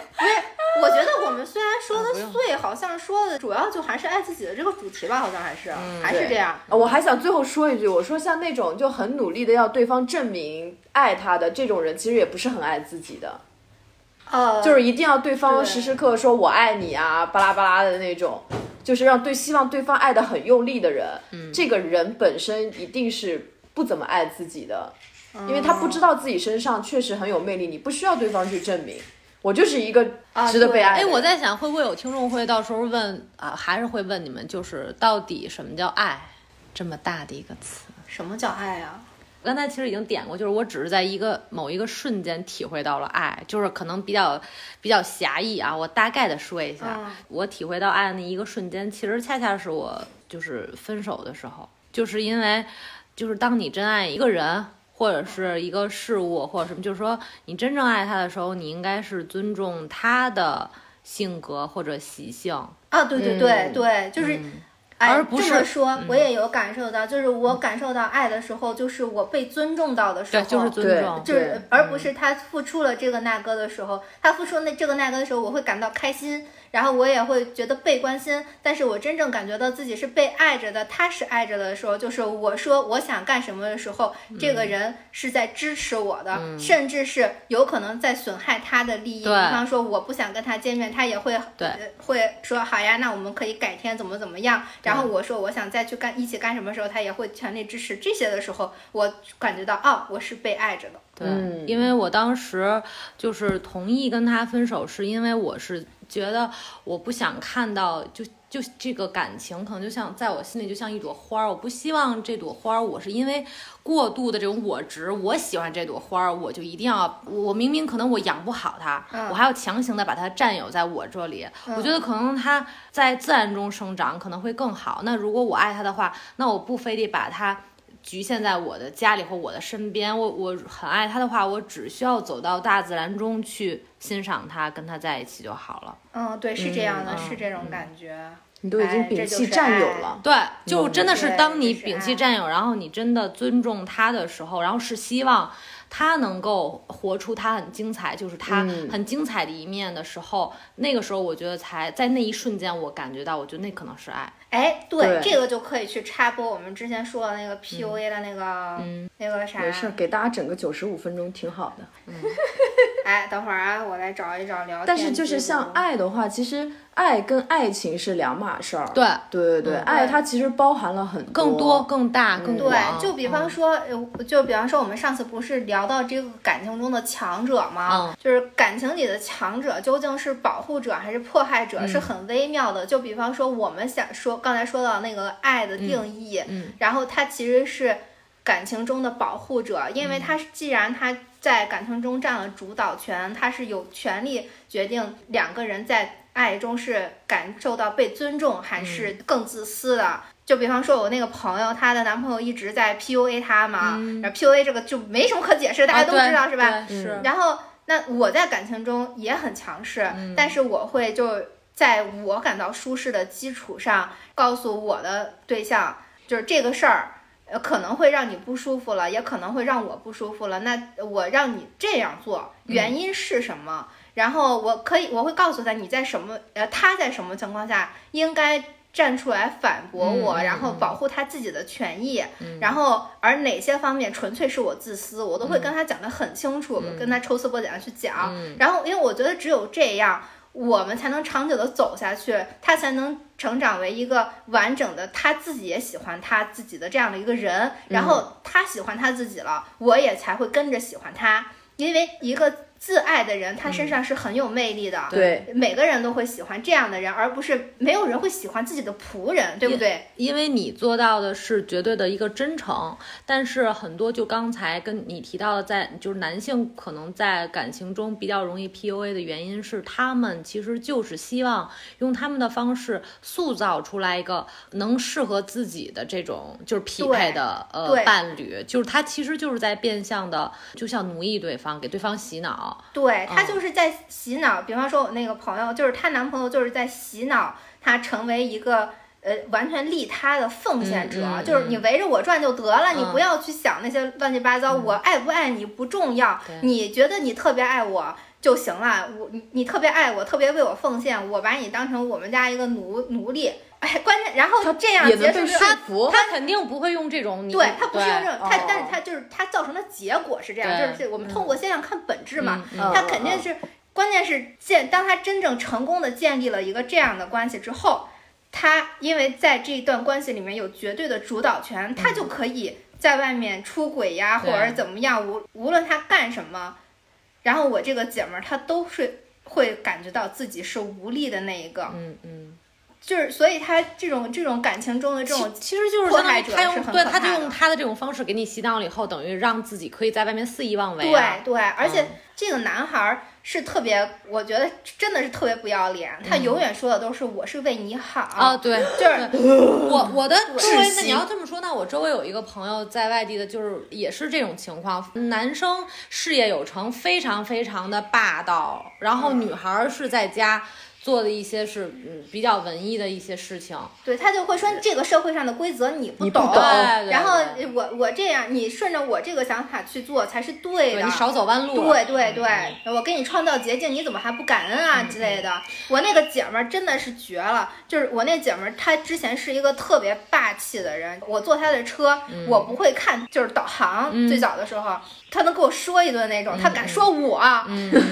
我觉得我们虽然说的碎，好像说的主要就还是爱自己的这个主题吧，好像还是、还是这样。呃我还想最后说一句，我说像那种就很努力的要对方证明爱他的这种人，其实也不是很爱自己的，呃，就是一定要对方时时刻刻说我爱你啊，巴拉巴拉的那种，就是让对希望对方爱的很用力的人，嗯这个人本身一定是不怎么爱自己的，因为他不知道自己身上确实很有魅力，你不需要对方去证明，我就是一个啊值得被爱的哎，人。我在想，会不会有听众会到时候问啊，还是会问你们，就是到底什么叫爱？这么大的一个词。什么叫爱啊？刚才其实已经点过，就是我只是在一个某一个瞬间体会到了爱，就是可能比较比较狭义啊。我大概的说一下，嗯我体会到爱的那一个瞬间，其实恰恰是我就是分手的时候，就是因为就是当你真爱一个人。或者是一个事物，或者什么，就是说你真正爱他的时候，你应该是尊重他的性格或者习性，啊，对对对、嗯对，就是。而不是这么说，我也有感受到，就是我感受到爱的时候，就是我被尊重到的时候，对，就是尊重，就是而不是他付出了这个那个的时候，他付出那这个那个的时候，我会感到开心，然后我也会觉得被关心。但是我真正感觉到自己是被爱着的，他是爱着的时候，就是我说我想干什么的时候，这个人是在支持我的，甚至是有可能在损害他的利益。比方说我不想跟他见面，他也会对呃会说好呀，那我们可以改天怎么怎么样。然后我说我想再去干一起干什么时候，他也会全力支持。这些的时候，我感觉到哦，我是被爱着的。对，嗯因为我当时就是同意跟他分手，是因为我是觉得我不想看到就。就这个感情，可能就像在我心里就像一朵花儿，我不希望这朵花儿，我是因为过度的这种我执，我喜欢这朵花儿，我就一定要，我明明可能我养不好它，嗯我还要强行的把它占有在我这里。我觉得可能它在自然中生长可能会更好。那如果我爱它的话，那我不非得把它局限在我的家里或我的身边。我我很爱它的话，我只需要走到大自然中去欣赏它，跟它在一起就好了。嗯，对，是这样的，嗯是这种感觉。你都已经摒弃占有爱了，对，就真的是当你摒弃占有，然后你真的尊重他的时候，然后是希望他能够活出他很精彩，就是他嗯很精彩的一面的时候，那个时候我觉得才在那一瞬间，我感觉到，我觉得那可能是爱。哎，对，对这个就可以去插播我们之前说的那个 PUA 的那个、那个啥。没事儿，给大家整个九十五分钟挺好的。*laughs* 嗯哎，等会儿啊，我来找一找聊天但是就是像爱的话，其实爱跟爱情是两码事儿。对，对对对，爱它其实包含了很更多、更大、更对。，就比方说，呃就比方说，我们上次不是聊到这个感情中的强者吗？嗯就是感情里的强者究竟是保护者还是迫害者，是很微妙的。就比方说，我们想说刚才说到那个爱的定义，嗯然后他其实是感情中的保护者，因为他既然他在感情中占了主导权，他是有权利决定两个人在爱中是感受到被尊重还是更自私的。就比方说，我那个朋友，她的男朋友一直在 PUA 她嘛，然后 PUA 这个就没什么可解释，大家都知道、是吧？是。然后，那我在感情中也很强势，但是我会就在我感到舒适的基础上，告诉我的对象，就是这个事儿。呃，可能会让你不舒服了，也可能会让我不舒服了。那我让你这样做，原因是什么？然后我可以，我会告诉他你在什么，呃，他在什么情况下应该站出来反驳我，然后保护他自己的权益。然后，而哪些方面纯粹是我自私，我都会跟他讲得很清楚，跟他抽丝剥茧的去讲。然后，因为我觉得只有这样。我们才能长久的走下去，他才能成长为一个完整的，他自己也喜欢他自己的这样的一个人，然后他喜欢他自己了，我也才会跟着喜欢他。因为一个自爱的人，他身上是很有魅力的。对，每个人都会喜欢这样的人，而不是没有人会喜欢自己的仆人，对不对？因为你做到的是绝对的一个真诚，但是很多就刚才跟你提到的，在就是男性可能在感情中比较容易 PUA 的原因是，他们其实就是希望用他们的方式塑造出来一个能适合自己的这种就是匹配的呃伴侣，就是他其实就是在变相的就像奴役对方，给对方洗脑。对他嗯就是在洗脑。比方说，我那个朋友，就是她男朋友，就是在洗脑她成为一个。呃，完全利他的奉献者，嗯嗯就是你围着我转就得了，你嗯不要去想那些乱七八糟。我爱不爱你不重要对，你觉得你特别爱我就行了。我你你特别爱我，特别为我奉献，我把你当成我们家一个奴奴隶。哎，关键然后这样结束之后说服。他肯定不会用这种你对他不是用这种，他哦但是他就是他造成的结果是这样，就是我们通过现象看本质嘛，他肯定是，关键是建，当他真正成功的建立了一个这样的关系之后，他因为在这一段关系里面有绝对的主导权，他就可以在外面出轨呀，或者怎么样，无无论他干什么，然后我这个姐们儿她都是会感觉到自己是无力的那一个，嗯嗯。就是所以她这种这种感情中的这种其实就是迫相当于他害者是用对他就用他的这种方式给你洗脑了以后，等于让自己可以在外面肆意妄为、对啊。对，而且嗯这个男孩儿是特别，我觉得真的是特别不要脸，他永远说的都是我是为你好。啊，对，*laughs* 就是我我的周围，那你要这么说，那我周围有一个朋友在外地的，就是也是这种情况，男生事业有成，非常非常的霸道，然后女孩儿是在家做的一些是嗯比较文艺的一些事情，对他就会说这个社会上的规则你不懂，然后我我这样，你顺着我这个想法去做才是对的。对你少走弯路。对对对，我给你创造捷径，你怎么还不感恩啊之类的？我那个姐们儿真的是绝了，就是我那姐们儿，她之前是一个特别霸气的人。我坐她的车，我不会看，就是导航。最早的时候，她能给我说一顿那种，她敢说我，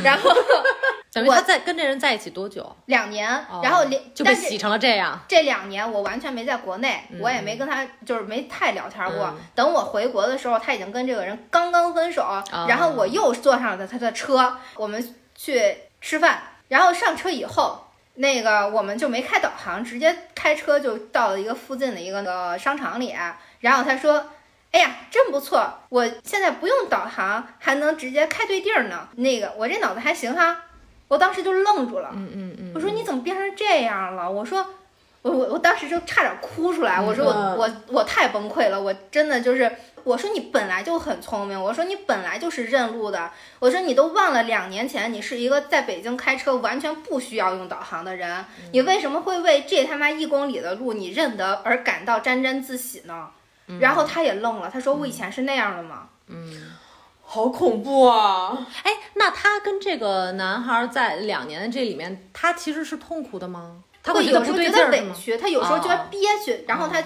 然后 *laughs* 等于他在跟这人在一起多久？两年，哦然后连但是就被洗成了这样。这两年我完全没在国内，我也没跟她就是没太聊天过。等我回国的时候，她已经跟这个人刚刚分手，然后我又坐上了她的车，我们去吃饭。然后上车以后，那个我们就没开导航，直接开车就到了一个附近的一个那个商场里。然后他说。哎呀，真不错！我现在不用导航，还能直接开对地儿呢。那个，我这脑子还行哈。我当时就愣住了。嗯嗯嗯。我说你怎么变成这样了？我说，我我我当时就差点哭出来。我说我、嗯我我太崩溃了，我真的就是，我说你本来就很聪明，我说你本来就是认路的，我说你都忘了两年前你是一个在北京开车完全不需要用导航的人，你为什么会为这他妈一公里的路你认得而感到沾沾自喜呢？然后他也愣了，他说我以前是那样的吗？嗯好恐怖啊！哎，那他跟这个男孩在两年的这里面，他其实是痛苦的吗？他会觉得不有时候觉得？委屈，他有时候觉得哦憋屈，然后他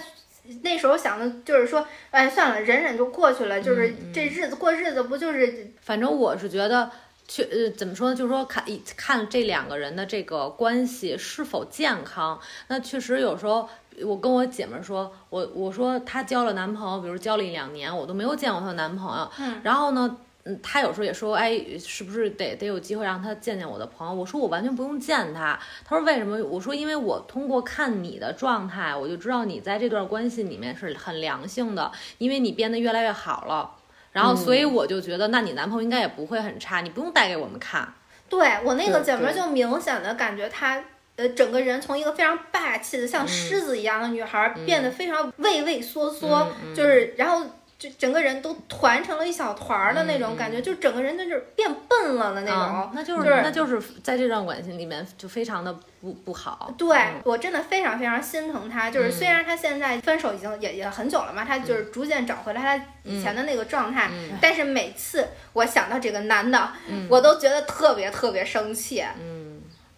那时候想的就是说，哎，算了，忍忍就过去了，就是嗯这日子过日子不就是反正我是觉得，去呃怎么说呢？就是说看一看这两个人的这个关系是否健康。那确实有时候，我跟我姐们儿说，我我说她交了男朋友，比如交了一两年，我都没有见过她的男朋友。嗯然后呢？嗯，他有时候也说，哎，是不是得得有机会让他见见我的朋友？我说我完全不用见他。他说为什么？我说因为我通过看你的状态，我就知道你在这段关系里面是很良性的，因为你变得越来越好了。然后，所以我就觉得，那你男朋友应该也不会很差，你不用带给我们看。对我那个姐妹儿就明显的感觉她。呃，整个人从一个非常霸气的像狮子一样的女孩，儿，变得非常畏畏缩缩，就是然后就整个人都团成了一小团儿的那种感觉，就整个人就是变笨了的那种。啊那就是、就是那就是在这段关系里面就非常的不不好。对、嗯我真的非常非常心疼他，就是虽然他现在分手已经也也很久了嘛，他嗯就是逐渐找回了他以前的那个状态，但是每次我想到这个男的，我都觉得特别特别生气。嗯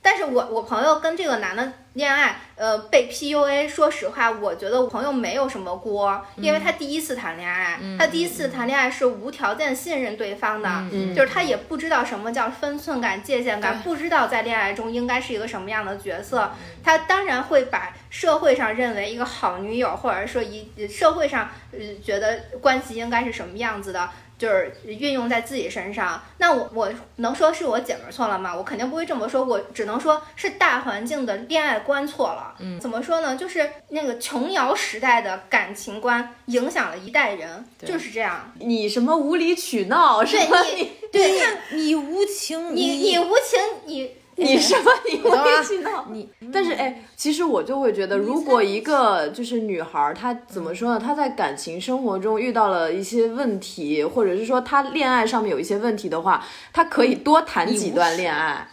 但是我我朋友跟这个男的恋爱，呃，被 PUA，说实话，我觉得我朋友没有什么锅，因为他第一次谈恋爱，他第一次谈恋爱是无条件信任对方的，嗯。就是他也不知道什么叫分寸感、界限感，不知道在恋爱中应该是一个什么样的角色，他当然会把社会上认为一个好女友，或者说一社会上呃觉得关系应该是什么样子的。就是运用在自己身上。那我我能说是我姐们儿错了吗？我肯定不会这么说，我只能说是大环境的恋爱观错了。嗯，怎么说呢？就是那个琼瑶时代的感情观影响了一代人，就是这样。你什么无理取闹是吧？对你，对你无情，你你无情，你你 *laughs* 什么你会儿理取闹？你但是哎，其实我就会觉得，如果一个就是女孩儿，她怎么说呢？她在感情生活中遇到了一些问题，或者是说她恋爱上面有一些问题的话，她可以多谈几段恋爱。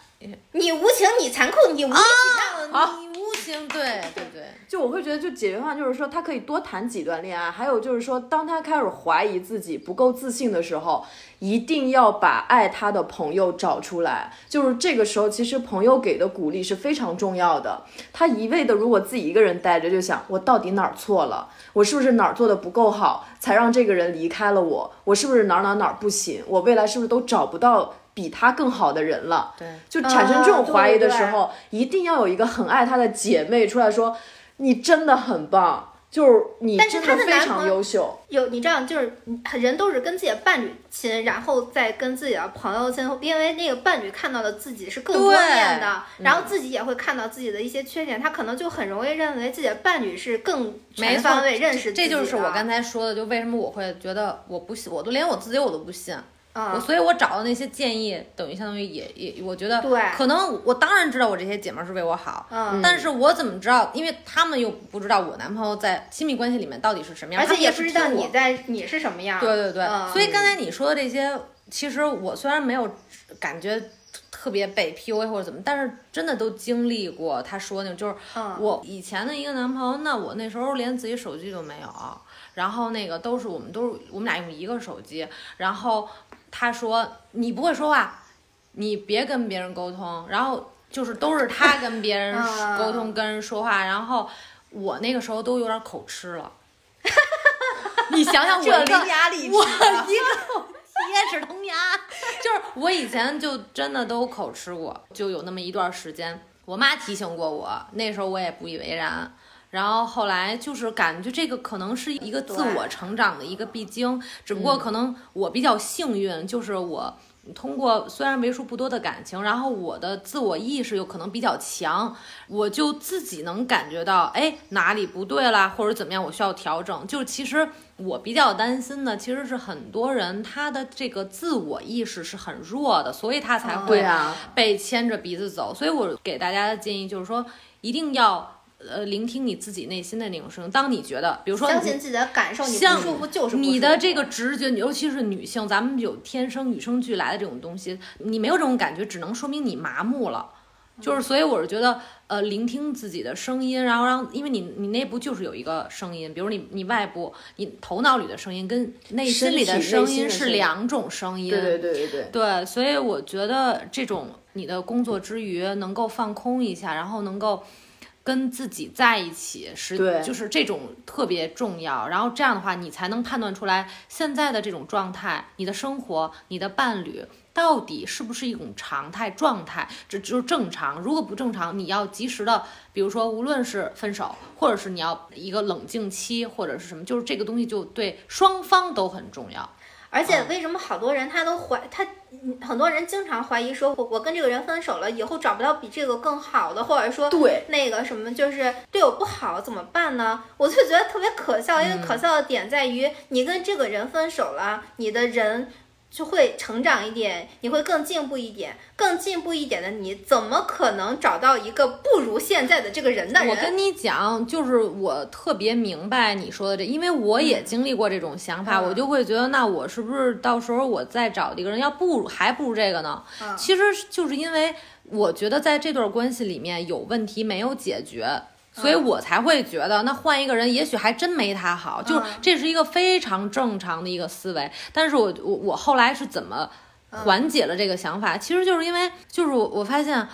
你无情，你残酷，你无理取闹。你对对对，就我会觉得，就解决方案就是说，他可以多谈几段恋爱，还有就是说，当他开始怀疑自己不够自信的时候，一定要把爱他的朋友找出来。就是这个时候，其实朋友给的鼓励是非常重要的。他一味的如果自己一个人待着，就想我到底哪儿错了，我是不是哪儿做的不够好，才让这个人离开了我？我是不是哪儿哪儿哪儿不行？我未来是不是都找不到？比他更好的人了，对，就产生这种怀疑的时啊候，一定要有一个很爱他的姐妹出来说，你真的很棒，就是你但是真非常她的男朋友优秀。有你这样，就是人都是跟自己的伴侣亲，然后再跟自己的朋友亲，因为那个伴侣看到的自己是更多面的，然后自己也会看到自己的一些缺点，他可能就很容易认为自己的伴侣是更全方位认识自己这就是我刚才说的，就为什么我会觉得我不信，我都连我自己我都不信。我嗯，所以，我找的那些建议，等于相当于也也，我觉得对可能我当然知道我这些姐妹儿是为我好，嗯但是我怎么知道？因为他们又不知道我男朋友在亲密关系里面到底是什么样，而且也不知道你在你是什么样。对对对，嗯所以刚才你说的这些，其实我虽然没有感觉特别被 PUA 或者怎么，但是真的都经历过。他说那种就是嗯我以前的一个男朋友，那我那时候连自己手机都没有，然后那个都是我们都是我们俩用一个手机，然后他说你不会说话，你别跟别人沟通，然后就是都是他跟别人嗯沟通、跟人说话，然后我那个时候都有点口吃了。*laughs* 你想想我这一个伶牙俐齿我啊一个铁齿铜牙，就 *laughs* 是我以前就真的都口吃过，就有那么一段时间，我妈提醒过我，那时候我也不以为然。然后后来就是感觉这个可能是一个自我成长的一个必经，只不过可能我比较幸运，就是我通过虽然为数不多的感情，然后我的自我意识又可能比较强，我就自己能感觉到，哎，哪里不对啦，或者怎么样，我需要调整。就其实我比较担心的，其实是很多人他的这个自我意识是很弱的，所以他才哦会被牵着鼻子走。所以我给大家的建议就是说，一定要呃聆听你自己内心的那种声音。当你觉得，比如说相信自己的感受，你不像舒服就是不你的这个直觉，尤其是女性，咱们有天生与生俱来的这种东西，你没有这种感觉，只能说明你麻木了。就是，所以我是觉得，呃，聆听自己的声音，然后让，因为你你内部就是有一个声音，比如你你外部你头脑里的声音跟内心里的声音是两种声音。对对对对对。对，所以我觉得这种你的工作之余能够放空一下，然后能够跟自己在一起，是对就是这种特别重要。然后这样的话，你才能判断出来现在的这种状态，你的生活、你的伴侣。到底是不是一种常态状态？这就是正常。如果不正常，你要及时的，比如说，无论是分手，或者是你要一个冷静期，或者是什么，就是这个东西就对双方都很重要。而嗯且为什么好多人他都怀他，嗯很多人经常怀疑说，我我跟这个人分手了，以后找不到比这个更好的，或者说对那个什么就是对我不好怎么办呢？我就觉得特别可笑，因为嗯可笑的点在于你跟这个人分手了，你的人。就会成长一点，你会更进步一点，更进步一点的你，怎么可能找到一个不如现在的这个人的人？我跟你讲，就是我特别明白你说的这，因为我也经历过这种想法，嗯我就会觉得，那我是不是到时候我再找一个人，要不如还不如这个呢？嗯其实就是因为我觉得在这段关系里面有问题没有解决。所以我才会觉得，那换一个人，也许还真没他好，就是嗯这是一个非常正常的一个思维。但是我我我后来是怎么缓解了这个想法？其实就是因为，就是我我发现，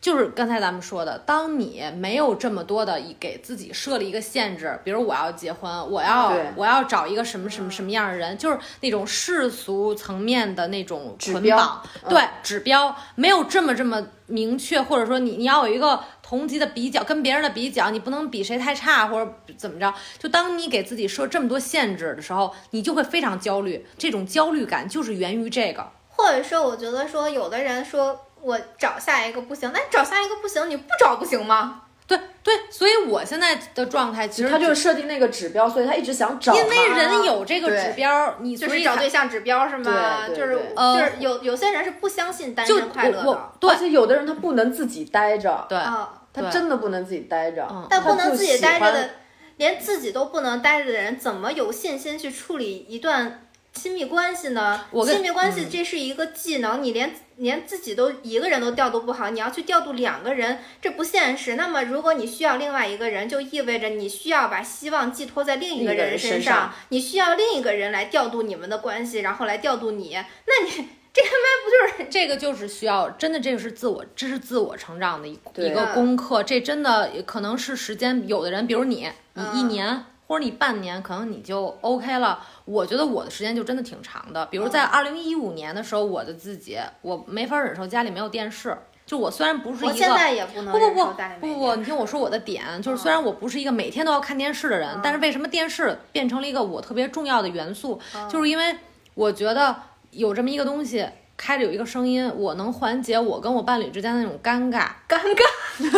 就是刚才咱们说的，当你没有这么多的一给自己设立一个限制，比如我要结婚，我要我要找一个什么什么什么样的人，就是那种世俗层面的那种捆绑，嗯对指标没有这么这么明确，或者说你你要有一个同级的比较，跟别人的比较，你不能比谁太差或者怎么着。就当你给自己设这么多限制的时候，你就会非常焦虑。这种焦虑感就是源于这个。或者说，我觉得说，有的人说我找下一个不行，那你找下一个不行，你不找不行吗？对对，所以我现在的状态其实他就是设定那个指标，所以他一直想找。因为人有这个指标，你就所以才是找对象指标是吗？就是呃就是有有些人是不相信单就身快乐的，对而且有的人他不能自己待着，对啊，他对真的不能自己待着，嗯但不能自己待着的，连自己都不能待着的人，怎么有信心去处理一段亲密关系呢？我亲密关系嗯这是一个技能，你连连自己都一个人都调度不好，你要去调度两个人，这不现实。那么，如果你需要另外一个人，就意味着你需要把希望寄托在另一个个人身人身上你需要另一个人来调度你们的关系，然后来调度你。那你这他妈不就是这个就是需要真的，这个是自我，这是自我成长的一对一个功课。这真的可能是时间，有的人，比如你，你一嗯年、或者你半年，可能你就 OK 了。我觉得我的时间就真的挺长的。比如嗯在二零一五年的时候，我的自己，我没法忍受家里没有电视。就我虽然不是一个我现在也不能不不不不不你听我说我的点，就是虽然我不是一个每天都要看电视的人，嗯但是为什么电视变成了一个我特别重要的元素？嗯就是因为我觉得有这么一个东西。开着有一个声音，我能缓解我跟我伴侣之间的那种尴尬，尴尬。*laughs* 就是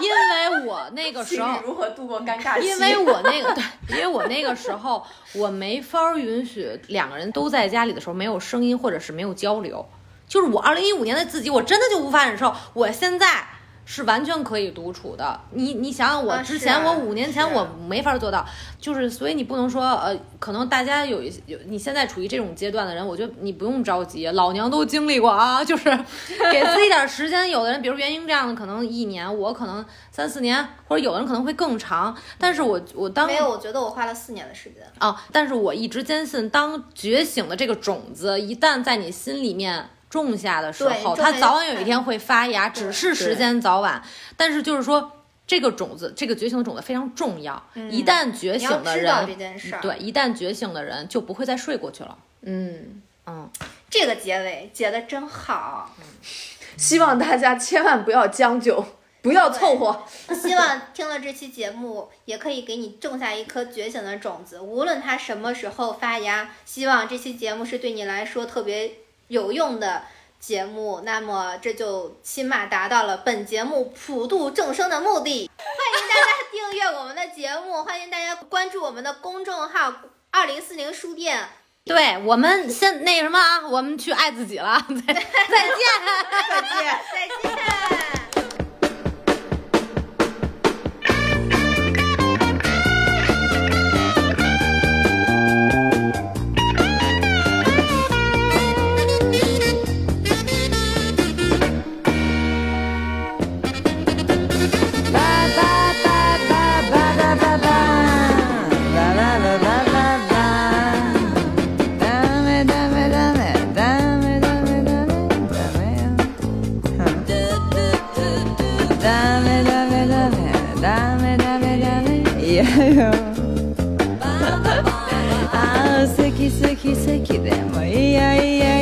因为我那个时候，如何度过尴尬期？因为我那个对，因为我那个时候我没法儿允许两个人都在家里的时候没有声音或者是没有交流，就是我二零一五年的自己，我真的就无法忍受。我现在是完全可以独处的。你你想想，我啊之前、啊我五年前我没法做到，就是所以你不能说呃，可能大家有一些有你现在处于这种阶段的人，我觉得你不用着急，老娘都经历过啊，就是 *laughs* 给自己点儿时间。有的人比如袁英这样的，可能一年，我可能三四年，或者有的人可能会更长。但是我我当没有，我觉得我花了四年的时间。啊，但是我一直坚信，当觉醒的这个种子一旦在你心里面种下的时候，它早晚有一天会发芽，只是时间早晚。但是就是说，这个种子，这个觉醒的种子非常重要。一旦觉醒的知道这人，件事儿。对，一旦觉醒的人就不会再睡过去了。嗯，嗯，这个结尾结的真好。希望大家千万不要将就，不要凑合。希望听了这期节目，也可以给你种下一颗觉醒的种子，无论它什么时候发芽。希望这期节目是对你来说特别有用的节目，那么这就起码达到了本节目普度众生的目的。欢迎大家订阅我们的节目，欢迎大家关注我们的公众号“二零四零书店对我们先那什么啊，我们去爱自己了，再 *laughs* 再见。”。再见，再见。奇跡でもいやいや。